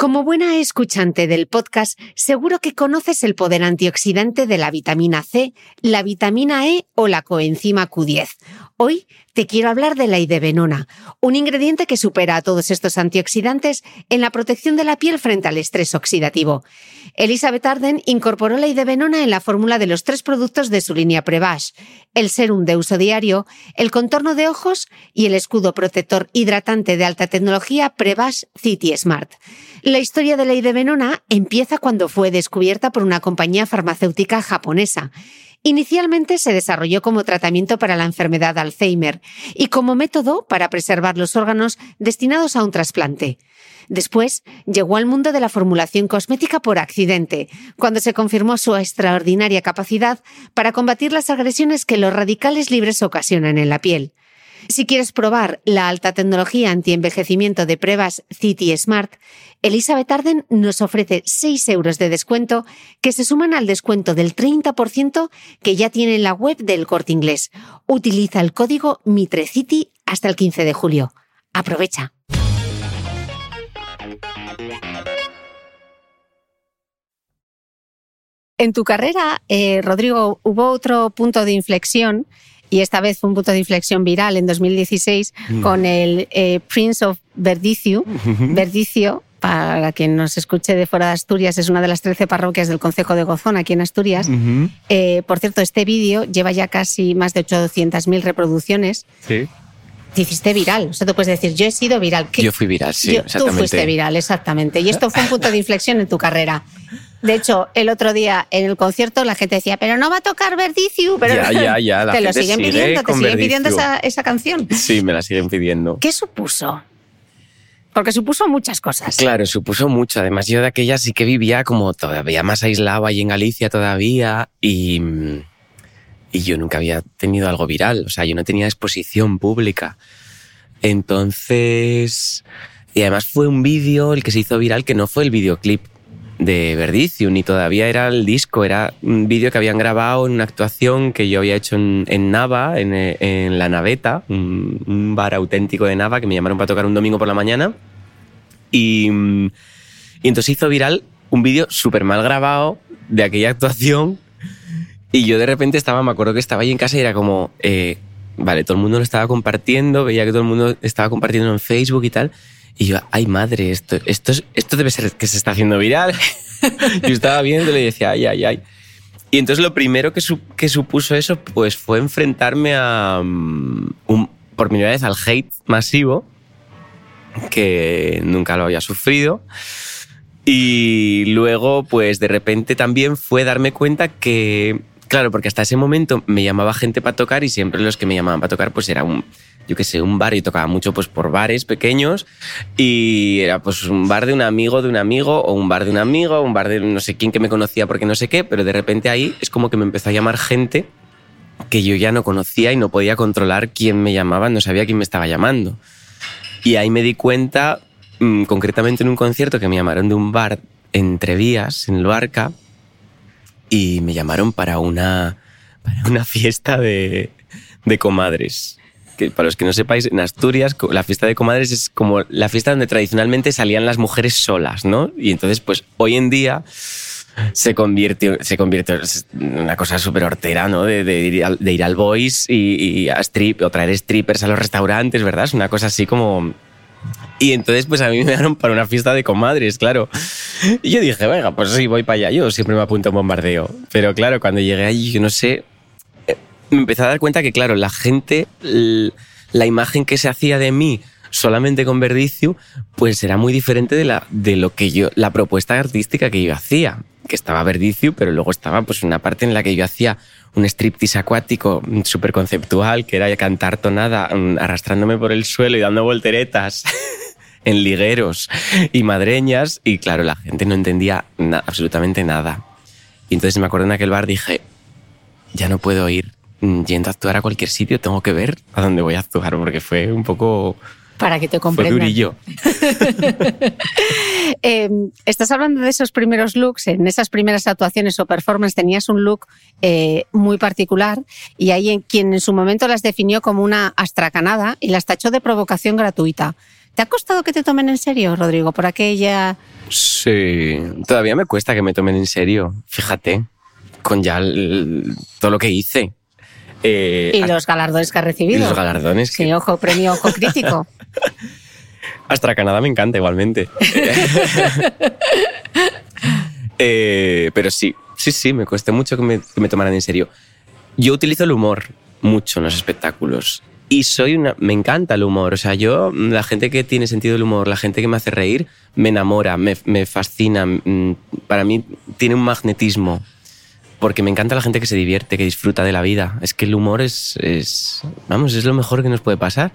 Como buena escuchante del podcast, seguro que conoces el poder antioxidante de la vitamina C, la vitamina E o la coenzima Q10. Hoy te quiero hablar de la idebenona, un ingrediente que supera a todos estos antioxidantes en la protección de la piel frente al estrés oxidativo. Elizabeth Arden incorporó la idebenona en la fórmula de los tres productos de su línea Prevash, el serum de uso diario, el contorno de ojos y el escudo protector hidratante de alta tecnología Prevash City Smart. La historia de la idebenona empieza cuando fue descubierta por una compañía farmacéutica japonesa. Inicialmente se desarrolló como tratamiento para la enfermedad de Alzheimer y como método para preservar los órganos destinados a un trasplante. Después llegó al mundo de la formulación cosmética por accidente, cuando se confirmó su extraordinaria capacidad para combatir las agresiones que los radicales libres ocasionan en la piel. Si quieres probar la alta tecnología antienvejecimiento de pruebas City Smart, Elizabeth Arden nos ofrece 6 euros de descuento que se suman al descuento del 30% que ya tiene en la web del corte inglés. Utiliza el código MITRECITY hasta el 15 de julio. Aprovecha. En tu carrera, eh, Rodrigo, hubo otro punto de inflexión y esta vez fue un punto de inflexión viral en 2016 con el eh, Prince of Verdicio, Verdicio para quien nos escuche de fuera de Asturias, es una de las 13 parroquias del Concejo de Gozón, aquí en Asturias. Eh, por cierto, este vídeo lleva ya casi más de 800.000 reproducciones. Sí. Te hiciste viral, o sea, tú puedes decir, yo he sido viral. ¿Qué? Yo fui viral, sí, Yo- exactamente. Tú fuiste viral, exactamente. Y esto fue un punto de inflexión en tu carrera. De hecho, el otro día en el concierto la gente decía, pero no va a tocar Verdiciu. Pero Ya, ya, ya, la te lo siguen sigue pidiendo, te siguen pidiendo esa, esa canción. Sí, me la siguen pidiendo. ¿Qué supuso? Porque supuso muchas cosas. Claro, supuso mucho. Además, yo de aquella sí que vivía como todavía más aislado ahí en Galicia todavía y, y yo nunca había tenido algo viral. O sea, yo no tenía exposición pública. Entonces, y además fue un vídeo el que se hizo viral que no fue el videoclip de Verdicium, ni todavía era el disco, era un vídeo que habían grabado en una actuación que yo había hecho en, en Nava, en, eh, en La Naveta, un, bar auténtico de Nava que me llamaron para tocar un domingo por la mañana. Y, y entonces hizo viral un vídeo súper mal grabado de aquella actuación. Y yo de repente estaba, me acuerdo que estaba ahí en casa y era como, eh, vale, todo el mundo lo estaba compartiendo, veía que todo el mundo estaba compartiendo en Facebook y tal. Y yo, ay madre, esto, esto, es- esto debe ser que se está haciendo viral. yo estaba viéndolo y decía, ay, ay, ay. Y entonces lo primero que, su- que supuso eso pues fue enfrentarme a, mm, por primera vez al hate masivo, que nunca lo había sufrido. Y luego, pues de repente también fue darme cuenta que, claro, porque hasta ese momento me llamaba gente para tocar y siempre los que me llamaban para tocar, pues era un, yo qué sé, un bar y tocaba mucho pues por bares pequeños y era pues un bar de un amigo de un amigo o un bar de un amigo un bar de no sé quién que me conocía porque no sé qué, pero de repente ahí es como que me empezó a llamar gente que yo ya no conocía y no podía controlar quién me llamaba, no sabía quién me estaba llamando. Y ahí me di cuenta, mm, concretamente en un concierto que me llamaron de un bar entre vías, en Luarca, y me llamaron para una, para una fiesta de, de comadres. Que para los que no sepáis, en Asturias la fiesta de comadres es como la fiesta donde tradicionalmente salían las mujeres solas, ¿no? Y entonces, pues hoy en día se convirtió, se convirtió en una cosa súper hortera, ¿no? De, de ir al, de ir al boys y, y a strip, o traer strippers a los restaurantes, ¿verdad? Es una cosa así como... Y entonces, pues a mí me dieron para una fiesta de comadres, claro. Y yo dije, venga, pues sí, voy para allá. Yo siempre me apunto a un bombardeo. Pero claro, cuando llegué allí, yo no sé, me empecé a dar cuenta que, claro, la gente, la imagen que se hacía de mí solamente con Verdiciu, pues era muy diferente de, la, de lo que yo, la propuesta artística que yo hacía. Que estaba Verdiciu, pero luego estaba pues una parte en la que yo hacía un striptease acuático súper conceptual, que era cantar tonada, mm, arrastrándome por el suelo y dando volteretas. en ligueros y madreñas y claro, la gente no entendía absolutamente nada. Y entonces me acuerdo en aquel bar dije, ya no puedo ir yendo a actuar a cualquier sitio, tengo que ver a dónde voy a actuar porque fue un poco... Para que te Fue comprendan. durillo. Eh, estás hablando de esos primeros looks, en esas primeras actuaciones o performances tenías un look eh, muy particular y hay en quien en su momento las definió como una astracanada y las tachó de provocación gratuita. ¿Te ha costado que te tomen en serio, Rodrigo, por aquella... Sí, todavía me cuesta que me tomen en serio, fíjate, con ya el- todo lo que hice. Eh, y los galardones que ha y recibido? los galardones. Sí, que ojo, premio Ojo Crítico. Hasta Canadá me encanta igualmente. Eh, pero sí, sí, sí, me cuesta mucho que me, que me tomaran en serio. Yo utilizo el humor mucho en los espectáculos. Y soy una. Me encanta el humor. O sea, yo, la gente que tiene sentido del humor, la gente que me hace reír, me enamora, me, me fascina. mm, Para mí tiene un magnetismo. Porque me encanta la gente que se divierte, que disfruta de la vida. Es que el humor es. es vamos, es lo mejor que nos puede pasar.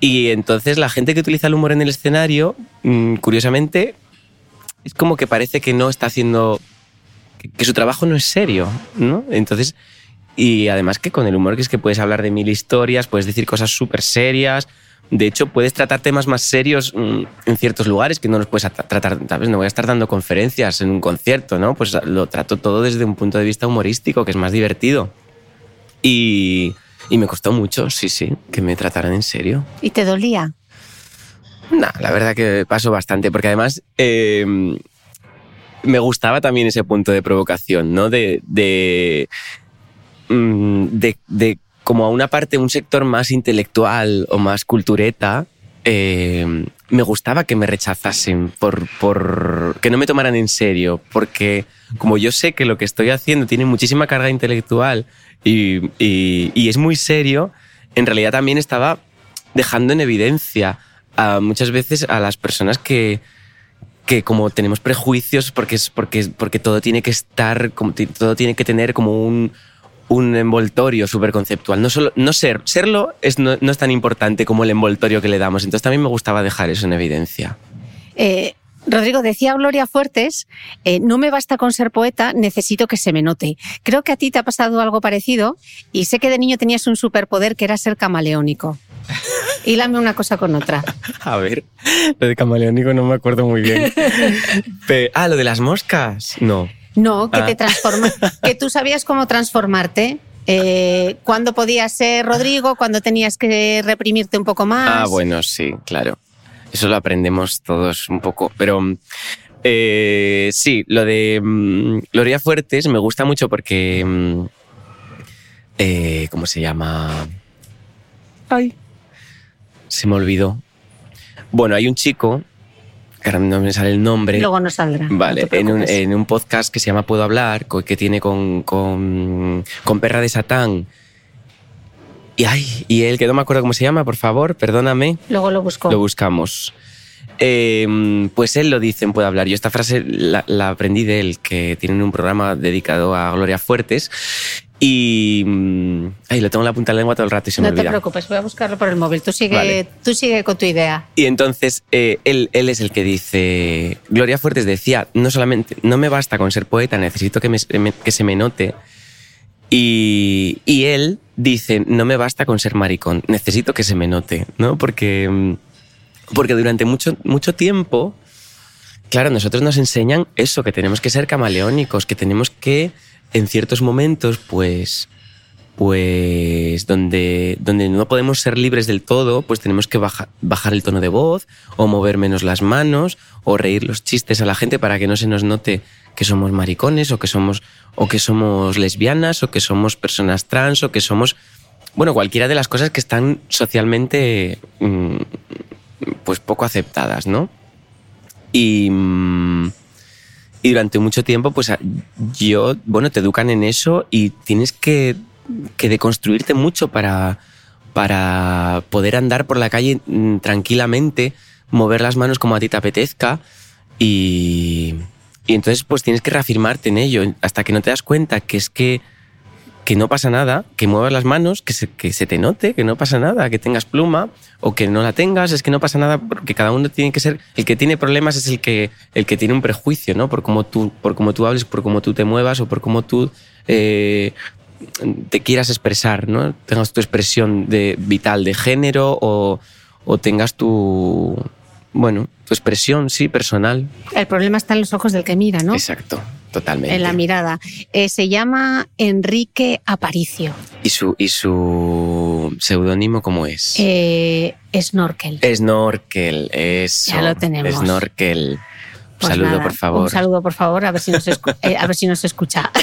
Y entonces la gente que utiliza el humor en el escenario, mm, curiosamente, es como que parece que no está haciendo, que, su trabajo no es serio, ¿no? Entonces, y además que con el humor que es que puedes hablar de mil historias, puedes decir cosas súper serias, de hecho puedes tratar temas más serios mm, en ciertos lugares que no los puedes at- tratar, ¿sabes? No voy a estar dando conferencias en un concierto, ¿no? Pues lo trato todo desde un punto de vista humorístico, que es más divertido. Y, y me costó mucho, sí, sí, que me trataran en serio. ¿Y te dolía? No, la verdad que paso bastante, porque además eh, me gustaba también ese punto de provocación, ¿no? De, de, mm, de, de como a una parte, un sector más intelectual o más cultureta, eh, me gustaba que me rechazasen, por, por que no me tomaran en serio, porque como yo sé que lo que estoy haciendo tiene muchísima carga intelectual y, y- es muy serio, en realidad también estaba dejando en evidencia a, muchas veces a las personas que, que como tenemos prejuicios porque es porque porque todo tiene que estar como todo tiene que tener como un un envoltorio súper conceptual. No solo no ser serlo es no, no es tan importante como el envoltorio que le damos. Entonces también me gustaba dejar eso en evidencia. Eh, Rodrigo, decía Gloria Fuertes, eh, no me basta con ser poeta, necesito que se me note. Creo que a ti te ha pasado algo parecido y sé que de niño tenías un superpoder que era ser camaleónico. Hílame una cosa con otra. A ver, lo de camaleónico no me acuerdo muy bien. Ah, lo de las moscas. No. No, que Ah. te transforma, que tú sabías cómo transformarte. Eh, cuándo podías ser Rodrigo, cuándo tenías que reprimirte un poco más. Ah, bueno, sí, claro. Eso lo aprendemos todos un poco. Pero eh, sí, lo de mm, Gloria Fuertes me gusta mucho porque. mm, eh, ¿Cómo se llama? Ay. Se me olvidó. Bueno, hay un chico, que ahora no me sale el nombre. Luego no saldrá. Vale, en, un, en un podcast que se llama Puedo Hablar, que tiene con, con, con Perra de Satán. Y, ay, y él, que no me acuerdo cómo se llama, por favor, perdóname, Luego lo busco. lo buscamos. Eh, pues él lo dice en Puedo Hablar. Yo esta frase la, la aprendí de él, que tienen un programa dedicado a Gloria Fuertes. Y. mm, Ay, lo tengo en la punta de la lengua todo el rato y se me no te preocupes, voy a buscarlo por el móvil. Tú sigue, Vale. tú sigue con tu idea. Y entonces eh, él, él es el que dice, Gloria Fuertes decía, no solamente, no me basta con ser poeta, necesito que, me- me- que se me note. Y, y él dice, no me basta con ser maricón, necesito que se me note, ¿no? Porque, mm, porque durante mucho, mucho tiempo, claro, nosotros nos enseñan eso, que tenemos que ser camaleónicos, que tenemos que, en ciertos momentos, pues pues donde, donde no podemos ser libres del todo, pues tenemos que baja- bajar el tono de voz o mover menos las manos o reír los chistes a la gente para que no se nos note que somos maricones o que somos o que somos lesbianas o que somos personas trans o que somos bueno, cualquiera de las cosas que están socialmente mm, pues poco aceptadas, ¿no? Y mm, y durante mucho tiempo, pues yo, bueno, te educan en eso y tienes que, que deconstruirte mucho para, para poder andar por la calle mm, tranquilamente, mover las manos como a ti te apetezca y, y entonces pues tienes que reafirmarte en ello hasta que no te das cuenta que es que, que no pasa nada, que muevas las manos, que se, que se te note, que no pasa nada, que tengas pluma o que no la tengas, es que no pasa nada porque cada uno tiene que ser, el que tiene problemas es el que, el que tiene un prejuicio, ¿no? Por cómo tú, por cómo tú hables, por cómo tú te muevas o por cómo tú eh, te quieras expresar, ¿no? Tengas tu expresión de, vital de género o, o tengas tu, bueno, tu expresión, sí, personal. El problema está en los ojos del que mira, ¿no? Exacto, totalmente. En la mirada. Eh, se llama Enrique Aparicio. ¿Y su, y su seudónimo cómo es? Eh, Snorkel. Snorkel, eso. Ya lo tenemos. Snorkel. Pues Saludo, nada, por favor. Un saludo, por favor, a ver si nos, escu- eh, a ver si nos escucha.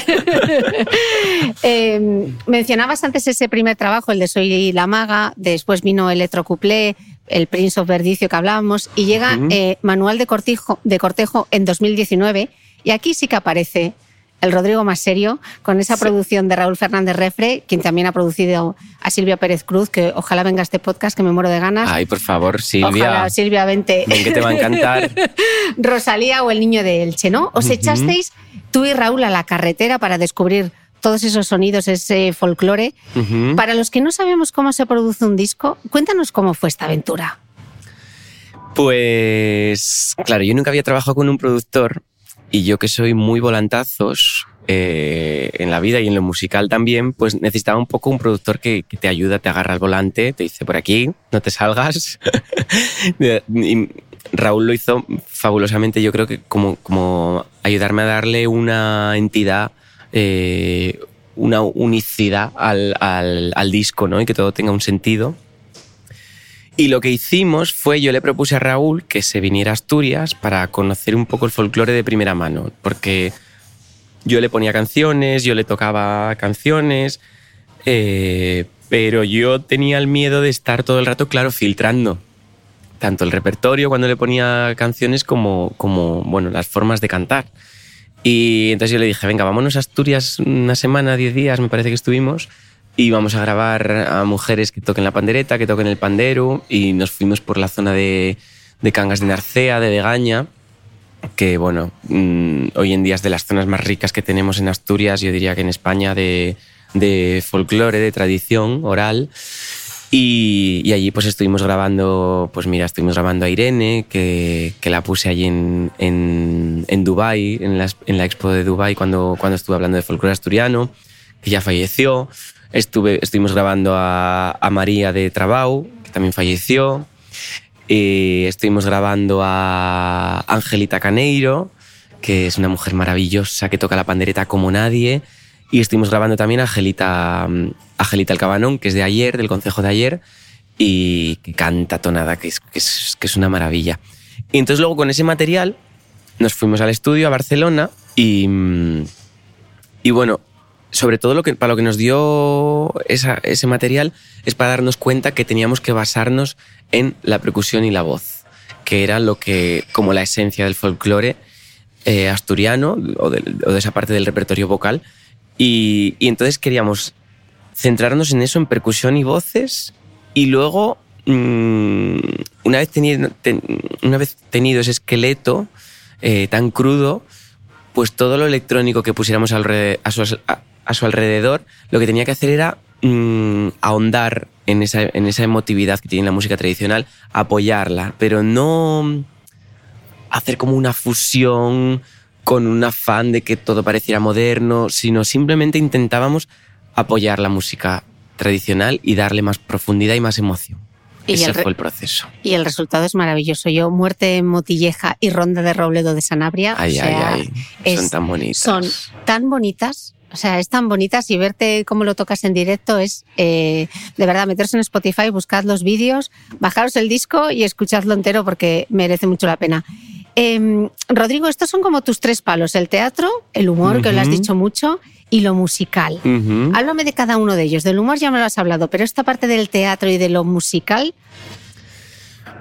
Eh, mencionabas antes ese primer trabajo, el de Soy la Maga, después vino Electrocuplé, el Prince of Verdicio que hablábamos, y llega eh, Manual de Cortijo, de Cortejo en 2019, y aquí sí que aparece el Rodrigo más serio, con esa Sí. producción de Raúl Fernández Refre, quien también ha producido a Silvia Pérez Cruz, que ojalá venga a este podcast, que me muero de ganas. Ay, por favor, Silvia. Ojalá, Silvia, vente. Ven que te va a encantar. Rosalía o el niño de Elche, ¿no? Os echasteis tú y Raúl a la carretera para descubrir todos esos sonidos, ese folclore. Para los que no sabemos cómo se produce un disco, cuéntanos cómo fue esta aventura. Pues, claro, yo nunca había trabajado con un productor y yo que soy muy volantazos eh, en la vida y en lo musical también, pues necesitaba un poco un productor que, que te ayuda, te agarra el volante, te dice por aquí, no te salgas. y Raúl lo hizo fabulosamente, yo creo que como, como ayudarme a darle una entidad, eh, una unicidad al, al, al disco, ¿no? Y que todo tenga un sentido. Y lo que hicimos fue, yo le propuse a Raúl que se viniera a Asturias para conocer un poco el folclore de primera mano, porque yo le ponía canciones, yo le tocaba canciones, eh, pero yo tenía el miedo de estar todo el rato, claro, filtrando. tanto el repertorio cuando le ponía canciones como, como bueno, las formas de cantar. Y entonces yo le dije, venga, vámonos a Asturias una semana, diez días, me parece que estuvimos, y vamos a grabar a mujeres que toquen la pandereta, que toquen el pandero, y nos fuimos por la zona de, de Cangas de Narcea, de Begaña, que bueno, mm, hoy en día es de las zonas más ricas que tenemos en Asturias, yo diría que en España, de, de folclore, de tradición oral. Y, y, allí pues estuvimos grabando, pues mira, estuvimos grabando a Irene, que, que la puse allí en, en, en Dubái, en la, en la expo de Dubai cuando, cuando estuve hablando de folclore asturiano, que ya falleció. Estuve, estuvimos grabando a, María de Trabau, que también falleció. Eh, estuvimos grabando a Angelita Caneiro, que es una mujer maravillosa que toca la pandereta como nadie. Y estuvimos grabando también a Angelita, Angelita El Cabanón, que es de ayer, del consejo de ayer, y que canta tonada, que es, que es, que es una maravilla. Y entonces luego con ese material nos fuimos al estudio a Barcelona y, y bueno, sobre todo lo que, para lo que nos dio ese material es para darnos cuenta que teníamos que basarnos en la percusión y la voz, que era lo que, como la esencia del folclore eh, asturiano o de, esa parte del repertorio vocal. Y, entonces queríamos centrarnos en eso, en percusión y voces, y luego, mmm, una, vez tenido, ten, una vez tenido ese esqueleto eh, tan crudo, pues todo lo electrónico que pusiéramos alrededor, a, su, a, a su alrededor, lo que tenía que hacer era mmm, ahondar en esa, en esa emotividad que tiene la música tradicional, apoyarla, pero no hacer como una fusión con un afán de que todo pareciera moderno, sino simplemente intentábamos apoyar la música tradicional y darle más profundidad y más emoción. Y Ese fue el proceso. Y el resultado es maravilloso. Yo, Muerte en Motilleja y Ronda de Robledo de Sanabria. Ay, o sea, ay, ay. Es, son tan bonitas. Son tan bonitas. O sea, es tan bonitas y verte cómo lo tocas en directo es, eh, de verdad, meteros en Spotify, buscad los vídeos, bajaros el disco y escuchadlo entero porque merece mucho la pena. Eh, Rodrigo, estos son como tus tres palos, el teatro, el humor, uh -huh. que lo has dicho mucho, y lo musical. Uh -huh. Háblame de cada uno de ellos. Del humor ya me lo has hablado, pero esta parte del teatro y de lo musical...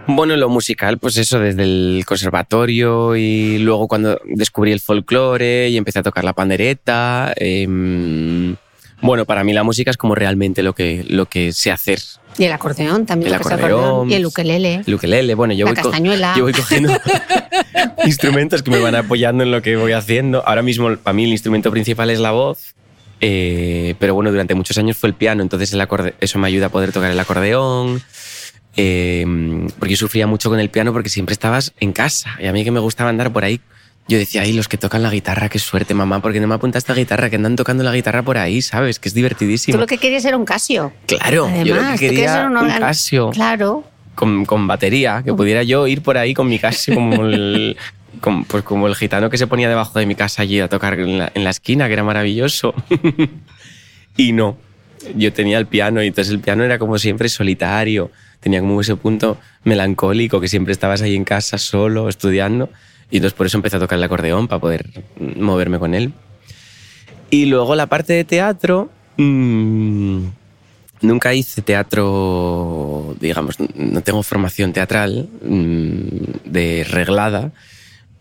Bueno, lo musical, pues eso, desde el conservatorio y luego cuando descubrí el folclore y empecé a tocar la pandereta. Eh, bueno, para mí la música es como realmente lo que, lo que sé hacer. Y el acordeón también. El acordeón, acordeón. Y el ukelele. El ukelele, bueno, yo, la voy, castañuela. yo voy cogiendo instrumentos que me van apoyando en lo que voy haciendo. Ahora mismo, para mí, el instrumento principal es la voz. Eh, pero bueno, durante muchos años fue el piano, entonces el acorde eso me ayuda a poder tocar el acordeón. Eh, porque yo sufría mucho con el piano porque siempre estabas en casa y a mí que me gustaba andar por ahí yo decía, ay, los que tocan la guitarra, qué suerte, mamá, porque no me apuntaste a guitarra, que andan tocando la guitarra por ahí, ¿sabes? Que es divertidísimo. Tú lo que querías era un Casio. Claro, Además, yo lo que quería un, un Casio. Claro. Con, con, batería, que pudiera yo ir por ahí con mi Casio como el, como, pues como el gitano que se ponía debajo de mi casa allí a tocar en la, en la esquina, que era maravilloso. y no, yo tenía el piano y entonces el piano era como siempre solitario, tenía como ese punto melancólico que siempre estabas ahí en casa solo, estudiando. Y entonces por eso empecé a tocar el acordeón, para poder moverme con él. Y luego la parte de teatro, mmm, nunca hice teatro, digamos, no tengo formación teatral mmm, de reglada,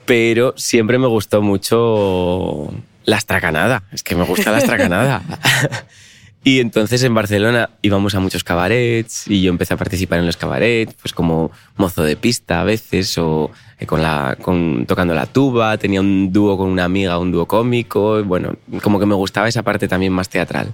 pero siempre me gustó mucho la estracanada. Es que me gusta la estracanada. Y entonces en Barcelona íbamos a muchos cabarets y yo empecé a participar en los cabarets, pues como mozo de pista a veces o con la, con, tocando la tuba, tenía un dúo con una amiga, un dúo cómico, y bueno, como que me gustaba esa parte también más teatral.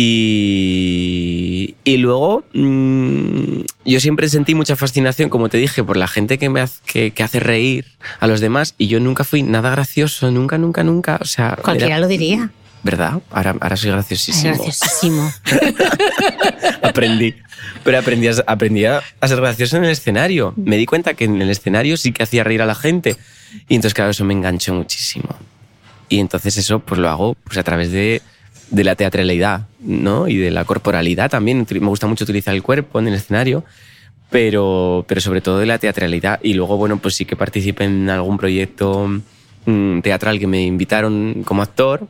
Y, y luego mmm, yo siempre sentí mucha fascinación, como te dije, por la gente que me hace, que, que hace reír a los demás y yo nunca fui nada gracioso, nunca, nunca, nunca. O sea, Cualquiera era, lo diría. ¿Verdad? Ahora, ahora soy graciosísimo. Graciosísimo. aprendí. Pero aprendí a, aprendí a ser gracioso en el escenario. Me di cuenta que en el escenario sí que hacía reír a la gente. Y entonces, claro, eso me enganchó muchísimo. Y entonces eso pues lo hago pues, a través de, de la teatralidad, ¿no? Y de la corporalidad también. Me gusta mucho utilizar el cuerpo en el escenario. Pero, pero sobre todo de la teatralidad. Y luego, bueno, pues sí que participé en algún proyecto mmm, teatral que me invitaron como actor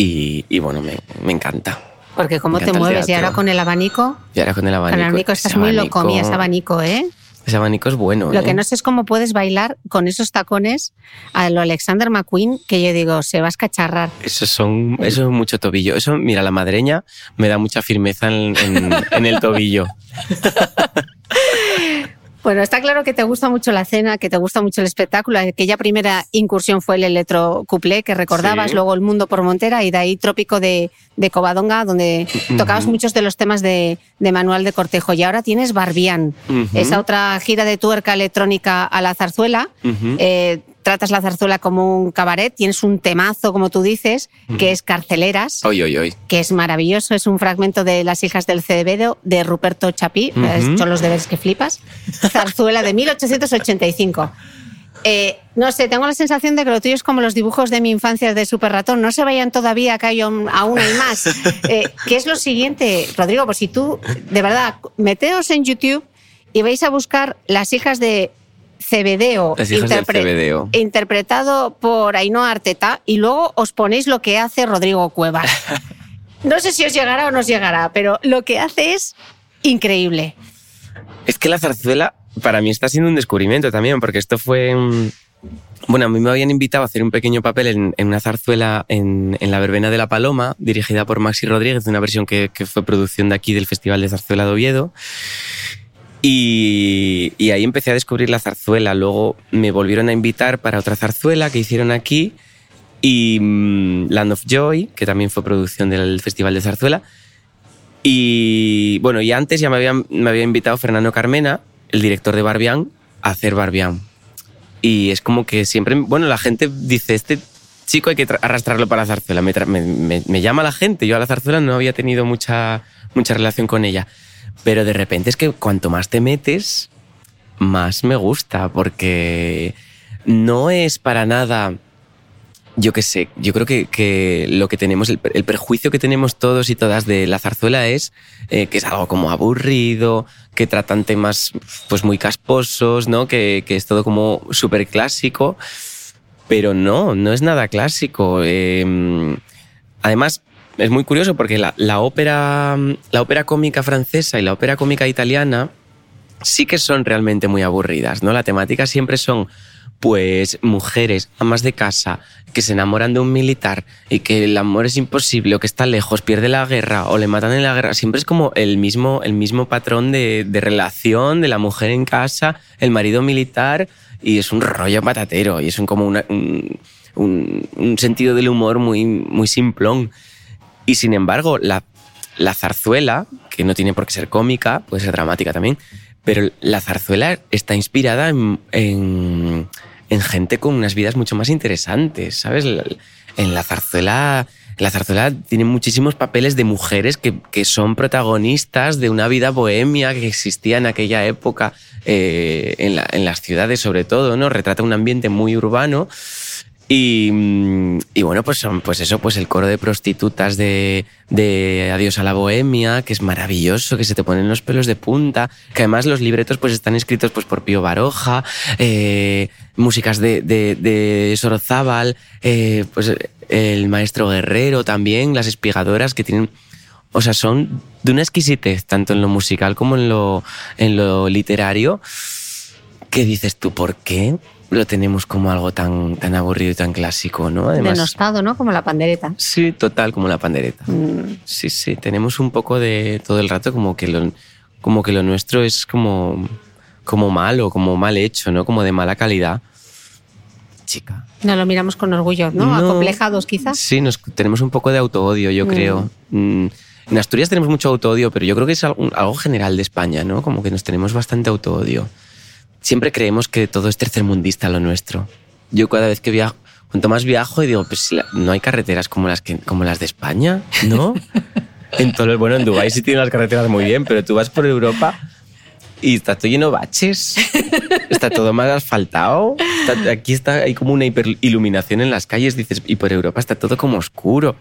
y, y bueno, me, me, encanta. Porque cómo te mueves y ahora con el abanico. Y ahora con el abanico. Con el abanico estás muy loco, mías abanico, ¿eh? Ese abanico es bueno. Lo que ¿eh? no sé es cómo puedes bailar con esos tacones a lo Alexander McQueen, que yo digo, se va a escacharrar. Eso son, eso es mucho tobillo. Eso, mira, la madreña me da mucha firmeza en, en- en el tobillo. Bueno, está claro que te gusta mucho la cena, que te gusta mucho el espectáculo. Aquella primera incursión fue el electrocuplé que recordabas, Sí. luego el mundo por Montera y de ahí Trópico de, de Covadonga, donde tocabas muchos de los temas de, de Manual de Cortejo. Y ahora tienes Barbián, esa otra gira de tuerca electrónica a la zarzuela. Eh, tratas la zarzuela como un cabaret, tienes un temazo, como tú dices, que es Carceleras Oy, oy, oy. que es maravilloso. Es un fragmento de Las hijas del Cebedo de Ruperto Chapí. Son los deberes que flipas. Zarzuela de 1885. Eh, no sé, tengo la sensación de que lo tuyo es como los dibujos de mi infancia de Super Ratón. No se vayan todavía, que hay aún hay más. Eh, ¿Qué es lo siguiente, Rodrigo? Pues si tú, de verdad, meteos en YouTube y vais a buscar Las hijas de Cebedeo, interpretado por Ainhoa Arteta, y luego os ponéis lo que hace Rodrigo Cuevas. No sé si os llegará o no os llegará, pero lo que hace es increíble. Es que la zarzuela para mí está siendo un descubrimiento también, porque esto fue... un- Bueno, a mí me habían invitado a hacer un pequeño papel en, en una zarzuela en, en La Verbena de la Paloma, dirigida por Maxi Rodríguez, una versión que, que fue producción de aquí del Festival de Zarzuela de Oviedo. Y, y ahí empecé a descubrir la zarzuela. Luego me volvieron a invitar para otra zarzuela que hicieron aquí y mm, Land of Joy, que también fue producción del Festival de Zarzuela. Y bueno, y antes ya me, habían, me había invitado Fernando Carmena, el director de Barbián, a hacer Barbián. Y es como que siempre, bueno, la gente dice, este chico hay que tra- arrastrarlo para la zarzuela. Me- me- me llama la gente, yo a la zarzuela no había tenido mucha, mucha relación con ella. Pero de repente es que cuanto más te metes, más me gusta, porque no es para nada yo qué sé, yo creo que, que lo que tenemos, el, el perjuicio que tenemos todos y todas de la zarzuela es eh, que es algo como aburrido, que tratan temas pues muy casposos, ¿no? Que, que es todo como súper clásico, pero no, no es nada clásico. Eh, además, es muy curioso porque la, ópera, la ópera cómica francesa y la ópera cómica italiana sí que son realmente muy aburridas, ¿no? La temática siempre son pues mujeres, amas de casa, que se enamoran de un militar y que el amor es imposible o que está lejos, pierde la guerra o le matan en la guerra. Siempre es como el mismo, el mismo patrón de, relación de la mujer en casa, el marido militar y es un rollo patatero y es un, como un, un- un sentido del humor muy, muy simplón. Y sin embargo, la, la zarzuela, que no tiene por qué ser cómica, puede ser dramática también, pero la zarzuela está inspirada en, en- en gente con unas vidas mucho más interesantes, ¿sabes? En la zarzuela, la zarzuela tiene muchísimos papeles de mujeres que, que son protagonistas de una vida bohemia que existía en aquella época eh, en, la- en las ciudades sobre todo, ¿no? Retrata un ambiente muy urbano y, mm, y bueno, pues son, pues eso, pues el coro de prostitutas de, de Adiós a la Bohemia, que es maravilloso, que se te ponen los pelos de punta, que además los libretos pues están escritos pues por Pío Baroja, eh, músicas de, de, de Sorozábal, eh, pues el maestro Guerrero también, las espigadoras que tienen, o sea, son de una exquisitez, tanto en lo musical como en lo, en lo literario, que dices tú, ¿por qué? Lo tenemos como algo tan, tan aburrido y tan clásico, ¿no? Denostado, ¿no? Como la pandereta. Sí, total, como la pandereta. Mm. Sí, sí, tenemos un poco de todo el rato como que lo, como que lo nuestro es como, como malo, como mal hecho, ¿no? Como de mala calidad. Chica. No lo miramos con orgullo, ¿no? No. Acomplejados, quizás. Sí, nos, tenemos un poco de autoodio, yo Mm. creo. Mm, En Asturias tenemos mucho autoodio, pero yo creo que es algo, algo general de España, ¿no? Como que nos tenemos bastante autoodio. Siempre creemos que todo es tercermundista lo nuestro. Yo cada vez que viajo, cuanto más viajo, y digo, pues no hay carreteras como las, como las de España, ¿no? en todo, bueno, en Dubái sí tienen las carreteras muy bien, pero tú vas por Europa y está todo lleno de baches. Está todo mal asfaltado. Está- aquí está, hay como una hiperiluminación en las calles, dices, y por Europa está todo como oscuro.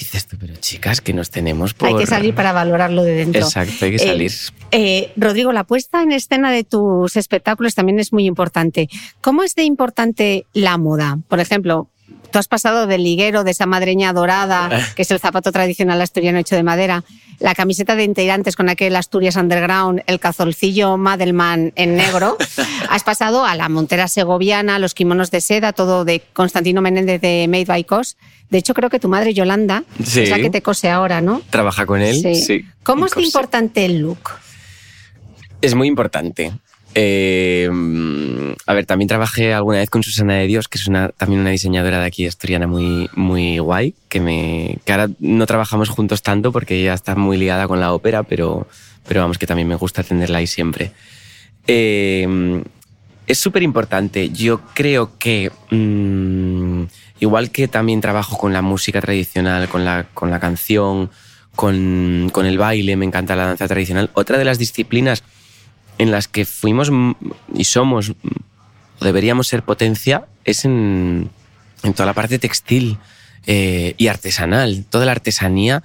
Dices tú, pero chicas, que nos tenemos por... Hay que salir para valorarlo de dentro. Exacto, hay que Eh, salir. eh, Rodrigo, la puesta en escena de tus espectáculos también es muy importante. ¿Cómo es de importante la moda? Por ejemplo, tú has pasado del liguero, de esa madreña dorada, que es el zapato tradicional asturiano hecho de madera, la camiseta de integrantes con aquel Asturias Underground, el cazolcillo Madelman en negro. Has pasado a la montera segoviana, los kimonos de seda, todo de Constantino Menéndez de Made by Cos. De hecho, creo que tu madre Yolanda Sí. es la que te cose ahora, ¿no? ¿Trabaja con él? Sí. ¿Cómo es cose. importante el look? Es muy importante. Eh, a ver, también trabajé alguna vez con Susana de Dios, que es una, también una diseñadora de aquí asturiana muy, muy guay, que, me, que ahora no trabajamos juntos tanto porque ella está muy ligada con la ópera, pero, pero vamos, que también me gusta tenerla ahí siempre. Eh, es súper importante. Yo creo que, mm, igual que también trabajo con la música tradicional, con la, con la canción, con, con el baile, me encanta la danza tradicional, otra de las disciplinas en las que fuimos y somos, deberíamos ser potencia, es en, toda la parte textil eh, y artesanal, toda la artesanía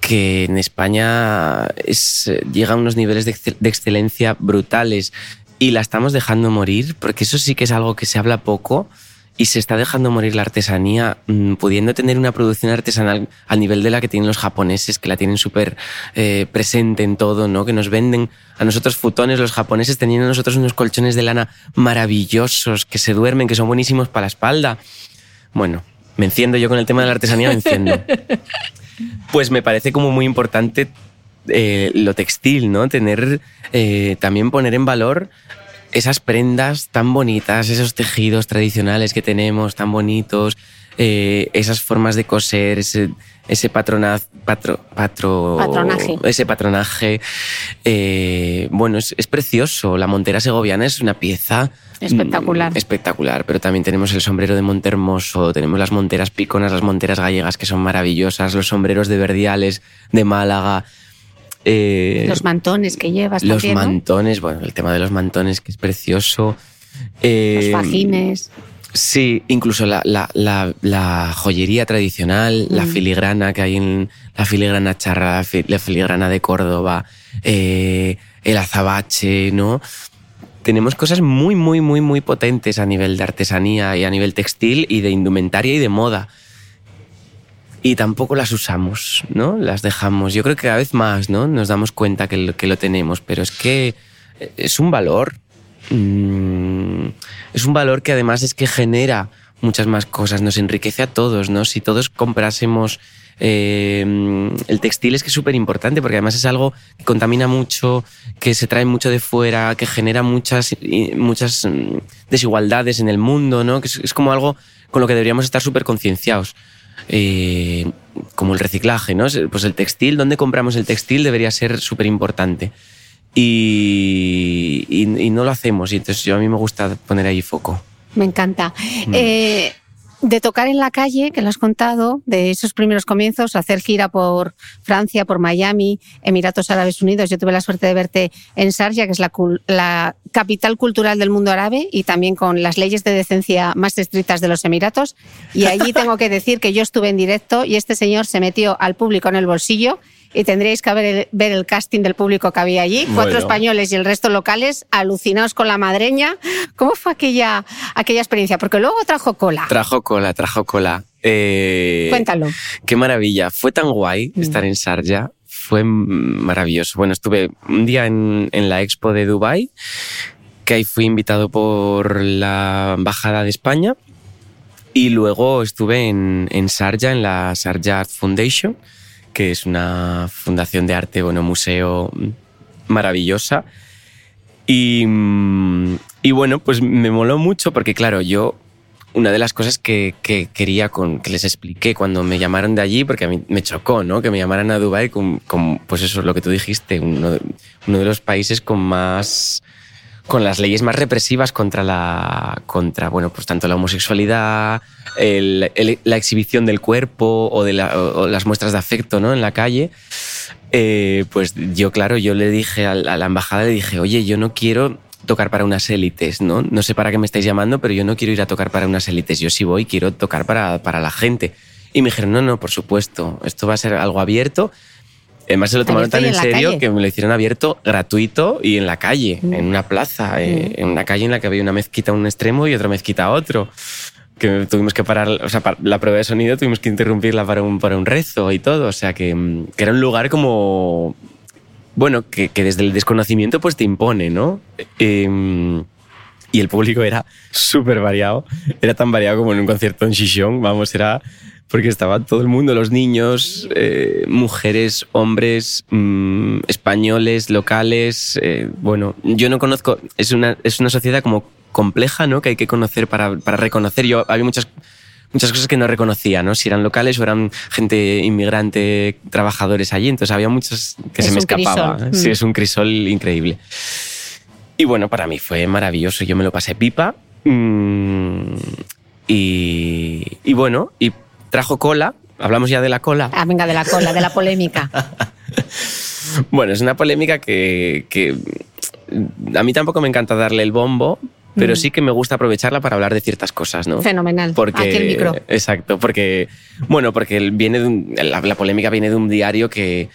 que en España es, eh, llega a unos niveles de excelencia brutales y la estamos dejando morir, porque eso sí que es algo que se habla poco y se está dejando morir la artesanía, mm, pudiendo tener una producción artesanal al nivel de la que tienen los japoneses, que la tienen súper eh, presente en todo, ¿no? que nos venden a nosotros futones, los japoneses teniendo a nosotros unos colchones de lana maravillosos, que se duermen, que son buenísimos para la espalda. Bueno, me enciendo yo con el tema de la artesanía, me enciendo. Pues me parece como muy importante eh, lo textil, ¿no? Tener, eh, también poner en valor esas prendas tan bonitas, esos tejidos tradicionales que tenemos tan bonitos, eh, esas formas de coser, ese, ese patronaz, patro, patro- Patronaje. ese patronaje. eh, bueno, es, es precioso. La montera segoviana es una pieza Espectacular. mm, espectacular, pero también tenemos el sombrero de Montermoso, tenemos las monteras piconas, las monteras gallegas que son maravillosas, los sombreros de Verdiales, de Málaga. Eh, Los mantones que llevas los también, ¿no? mantones, bueno, el tema de los mantones que es precioso. Eh, Los fajines. Sí, incluso la, la- la- la joyería tradicional, la Mm. filigrana que hay en la filigrana charra, la, la filigrana de Córdoba, eh, el azabache, ¿no? Tenemos cosas muy, muy, muy, muy potentes a nivel de artesanía y a nivel textil y de indumentaria y de moda. Y tampoco las usamos, ¿no? Las dejamos. Yo creo que cada vez más, ¿no? Nos damos cuenta que lo, que lo tenemos, pero es que es un valor. Mm, es un valor que además es que genera muchas más cosas, nos enriquece a todos, ¿no? Si todos comprásemos eh, el textil es que es súper importante porque además es algo que contamina mucho, que se trae mucho de fuera, que genera muchas, muchas mm, desigualdades en el mundo, ¿no? Que es, es como algo con lo que deberíamos estar súper concienciados. Eh, como el reciclaje, ¿no? Pues el textil, ¿dónde compramos el textil? Debería ser súper importante. Y, y- y no lo hacemos, y entonces yo a mí me gusta poner ahí foco. Me encanta. Mm. Eh, de tocar en la calle, que lo has contado, de esos primeros comienzos, hacer gira por Francia, por Miami, Emiratos Árabes Unidos. Yo tuve la suerte de verte en Sharjah, que es la, la capital cultural del mundo árabe y también con las leyes de decencia más estrictas de los Emiratos. Y allí tengo que decir que yo estuve en directo y este señor se metió al público en el bolsillo y tendréis que ver el, ver el casting del público que había allí. Cuatro Bueno. españoles y el resto locales alucinados con la madreña. ¿Cómo fue aquella, aquella experiencia? Porque luego trajo cola. Trajo cola, trajo cola. Eh, Cuéntalo. Qué maravilla. Fue tan guay Mm. estar en Sharjah. Fue maravilloso. Bueno, estuve un día en, en la expo de Dubai, que ahí fui invitado por la Embajada de España. Y luego estuve en, en Sharjah, en la Sharjah Art Foundation, que es una fundación de arte, bueno, museo mm, maravillosa. Y, mm, y bueno, pues me moló mucho porque, claro, yo una de las cosas que, que quería con, que les expliqué cuando me llamaron de allí, porque a mí me chocó, ¿no? Que me llamaran a Dubái con, con, pues eso es lo que tú dijiste, uno de los países con más con las leyes más represivas contra la contra bueno pues tanto la homosexualidad el- el- la exhibición del cuerpo o de la- o- las muestras de afecto no en la calle eh, pues yo claro yo le dije al- a la embajada le dije oye yo no quiero tocar para unas élites, ¿no? No sé para qué me estáis llamando, pero yo no quiero ir a tocar para unas élites. Yo sí voy, quiero tocar para, para la gente. Y me dijeron, no, no, por supuesto, esto va a ser algo abierto. Además se lo tomaron tan en serio calle. que me lo hicieron abierto, gratuito y en la calle, Mm. en una plaza, eh, en una calle en la que había una mezquita a un extremo y otra mezquita a otro. que tuvimos que parar, o sea, la prueba de sonido tuvimos que interrumpirla para un, para un rezo y todo, o sea, que, mm, que era un lugar como, bueno, que, que desde el desconocimiento pues te impone, ¿no? Em, y el público era súper variado, era tan variado como en un concierto en Xixón, vamos, era porque estaba todo el mundo, los niños, eh, mujeres, hombres, mm, españoles, locales, eh, bueno, yo no conozco, es una, es una sociedad como compleja, ¿no? Que hay que conocer para, para reconocer. Yo había muchas muchas cosas que no reconocía, ¿no? Si eran locales o eran gente inmigrante, trabajadores allí. Entonces había muchas que Es se me escapaba. crisol. Sí, Mm. es un crisol increíble. Y bueno, para mí fue maravilloso. Yo me lo pasé pipa. Mm, y, y bueno, y trajo cola. Hablamos ya de la cola. Ah, venga, de la cola, de la polémica. Bueno, es una polémica que, que a mí tampoco me encanta darle el bombo, pero Mm. sí que me gusta aprovecharla para hablar de ciertas cosas, ¿no? Fenomenal. Porque, Aquí el micro. Exacto, porque, bueno, porque viene de un- la, la polémica viene de un diario que,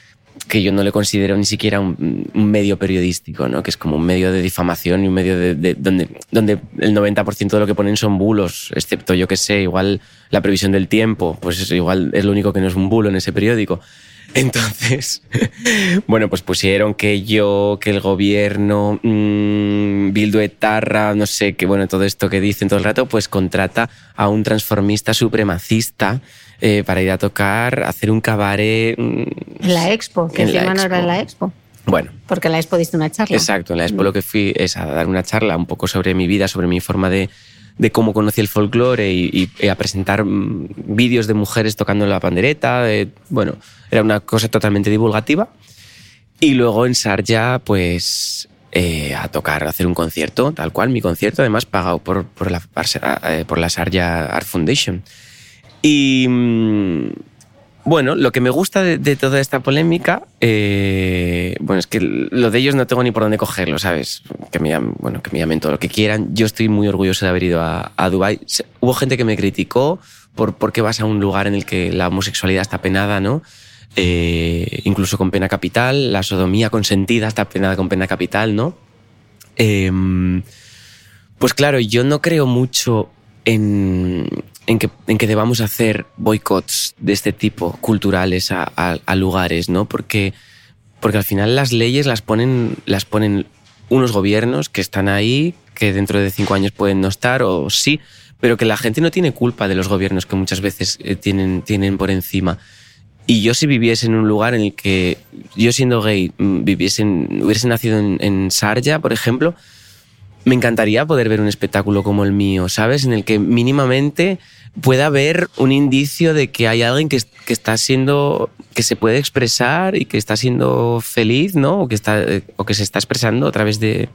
que yo no le considero ni siquiera un, un medio periodístico, ¿no? Que es como un medio de difamación y un medio de, de- donde, donde el 90% de lo que ponen son bulos, excepto, yo que sé, igual la previsión del tiempo, pues es igual es lo único que no es un bulo en ese periódico. Entonces, bueno, pues pusieron que yo, que el gobierno, mmm, Bildu Etarra, no sé, que bueno, todo esto que dicen todo el rato, pues contrata a un transformista supremacista eh, para ir a tocar, hacer un cabaret. mm, En la expo, que En la no era en la expo. Bueno, Porque en la expo diste una charla. Exacto, en la expo lo que fui es a dar una charla un poco sobre mi vida, sobre mi forma de, de cómo conocí el folclore y, a presentar mm, vídeos de mujeres tocando la pandereta. de- bueno, era una cosa totalmente divulgativa. Y luego en Sarja, pues eh, a tocar, a hacer un concierto, tal cual, mi concierto, además pagado por, por, la, eh, por la Sarja Art Foundation. Y mm, bueno, lo que me gusta de, toda esta polémica, eh, bueno, es que lo de ellos no tengo ni por dónde cogerlo, ¿sabes? Que me llamen, bueno, que me llamen todo lo que quieran. Yo estoy muy orgulloso de haber ido a, a Hubo gente que me criticó por por qué vas a un lugar en el que la homosexualidad está penada, ¿no? Eh, incluso con pena capital, la sodomía consentida está penada con pena capital, ¿no? Em, pues claro, yo no creo mucho en, en, que, en que debamos hacer boicots de este tipo culturales a, a- a lugares, ¿no? Porque, porque al final las leyes las ponen, las ponen unos gobiernos que están ahí, que dentro de cinco años pueden no estar, o sí, pero que la gente no tiene culpa de los gobiernos que muchas veces eh, tienen, tienen por encima. Y yo si viviese en un lugar en el que yo siendo gay mm, viviese en- hubiese nacido en, en Sarja, por ejemplo, me encantaría poder ver un espectáculo como el mío, ¿sabes? En el que mínimamente pueda haber un indicio de que hay alguien que, es- que está siendo, que se puede expresar y que está siendo feliz, ¿no? O que, está, eh, o que se está expresando a través de...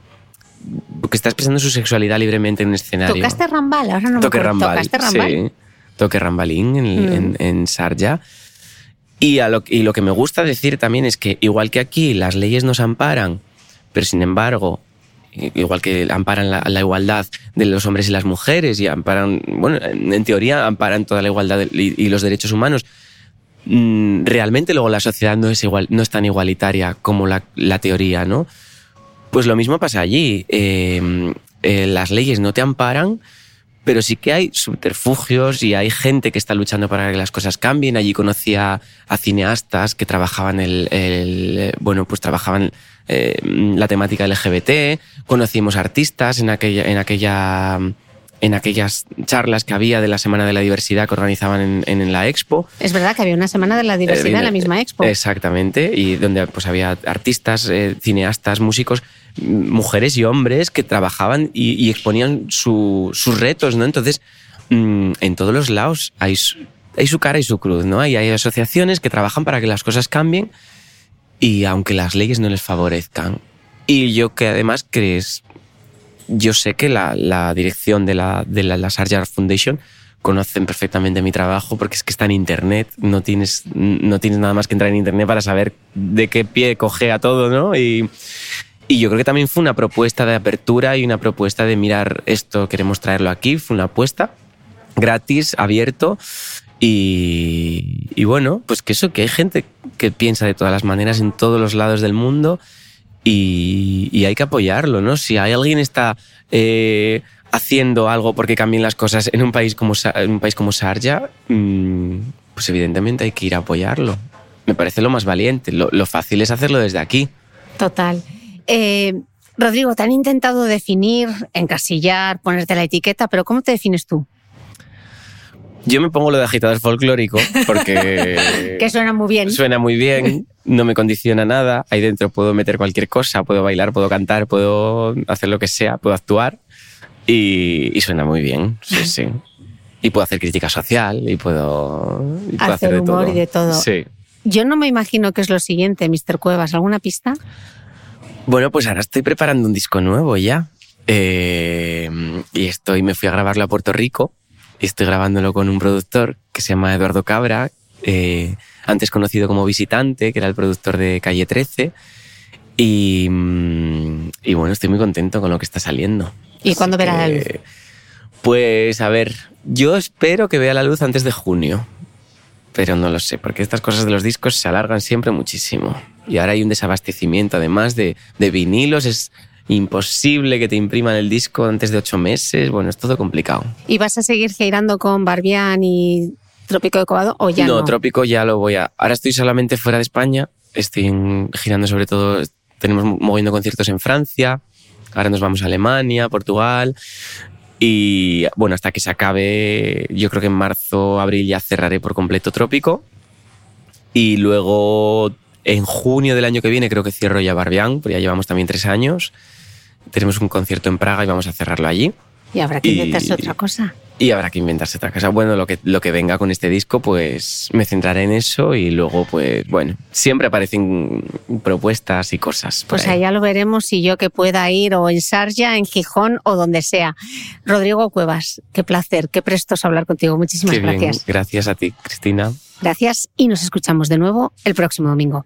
que está expresando su sexualidad libremente en un escenario. ¿Tocaste Rambal? Ahora no me Toque acuerdo. Rambal. ¿Tocaste Rambal? Sí, toque Rambalín en, Mm. en, en Sarja. Y, a lo, y lo que me gusta decir también es que, igual que aquí las leyes nos amparan, pero sin embargo, igual que amparan la, igualdad de los hombres y las mujeres y amparan, bueno, en teoría amparan toda la igualdad y, los derechos humanos, mm, realmente luego la sociedad no es, igual, no es tan igualitaria como la, teoría, ¿no? Pues lo mismo pasa allí. Eh, eh, las leyes no te amparan, pero sí que hay subterfugios y hay gente que está luchando para que las cosas cambien. Allí conocí a, a cineastas que trabajaban el, el, eh, bueno, pues trabajaban eh, la temática LGBT. Conocimos artistas en aquella, en aquella, en aquellas charlas que había de la Semana de la Diversidad que organizaban en, en, en la Expo. Es verdad que había una semana de la diversidad en la Eh, misma expo. Exactamente, y donde pues había artistas, eh, cineastas, músicos, m- mujeres y hombres que trabajaban y, y exponían su- sus retos, ¿no? Entonces, mm, en todos los lados hay su, hay su cara y su cruz, ¿no? Y hay asociaciones que trabajan para que las cosas cambien y aunque las leyes no les favorezcan. Y yo que además crees, yo sé que la, la dirección de la, de la, la Sarjar Foundation conocen perfectamente mi trabajo porque es que está en internet, no tienes, no tienes nada más que entrar en internet para saber de qué pie coge a todo, ¿no? Y, y yo creo que también fue una propuesta de apertura y una propuesta de mirar esto, queremos traerlo aquí, fue una apuesta gratis, abierto. Y, bueno, pues que eso, que hay gente que piensa de todas las maneras en todos los lados del mundo y, hay que apoyarlo, ¿no? Si hay alguien está eh, haciendo algo porque cambien las cosas en un país como, un país como Sarja, mm, pues evidentemente hay que ir a apoyarlo. Me parece lo más valiente. Lo, lo fácil es hacerlo desde aquí. Total. Eh, Rodrigo, te han intentado definir, encasillar, ponerte la etiqueta, pero ¿cómo te defines tú? Yo me pongo lo de agitador folclórico porque Que suena muy bien. suena muy bien, no me condiciona nada. Ahí dentro puedo meter cualquier cosa, puedo bailar, puedo cantar, puedo hacer lo que sea, puedo actuar y, y suena muy bien. Sí, sí. Y puedo hacer crítica social y puedo, y puedo Hacer hacer, de humor todo. y de todo. Sí. Yo no me imagino que es lo siguiente, Mr. Cuevas. ¿Alguna pista? Bueno, pues ahora estoy preparando un disco nuevo ya. Eh, y estoy, me fui a grabarlo a Puerto Rico. Y estoy grabándolo con un productor que se llama Eduardo Cabra, eh, antes conocido como Visitante, que era el productor de Calle 13. Y, mm, y bueno, estoy muy contento con lo que está saliendo. ¿Y Así cuándo verá la luz? Pues a ver, yo espero que vea la luz antes de junio. Pero no lo sé, porque estas cosas de los discos se alargan siempre muchísimo. Y ahora hay un desabastecimiento, además de, de vinilos, es imposible que te impriman el disco antes de ocho meses. Bueno, es todo complicado. ¿Y vas a seguir girando con Barbián y Trópico de Cobado o ya no? Trópico ya lo voy a... Ahora estoy solamente fuera de España, estoy girando sobre todo, tenemos moviendo conciertos en Francia, ahora nos vamos a Alemania, Portugal, y bueno, hasta que se acabe, yo creo que en marzo, abril ya cerraré por completo Trópico, y luego en junio del año que viene creo que cierro ya Barbián, porque ya llevamos también tres años, tenemos un concierto en Praga y vamos a cerrarlo allí. Y habrá que Y- inventarse otra cosa. Y habrá que inventarse otra cosa. Bueno, lo que, lo que venga con este disco, pues me centraré en eso y luego, pues bueno, siempre aparecen propuestas y cosas. Pues ahí. allá lo veremos si yo que pueda ir o en Sarja, en Gijón o donde sea. Rodrigo Cuevas, qué placer, qué prestos hablar contigo. Muchísimas Qué bien. gracias. Gracias a ti, Cristina. Gracias y nos escuchamos de nuevo el próximo domingo.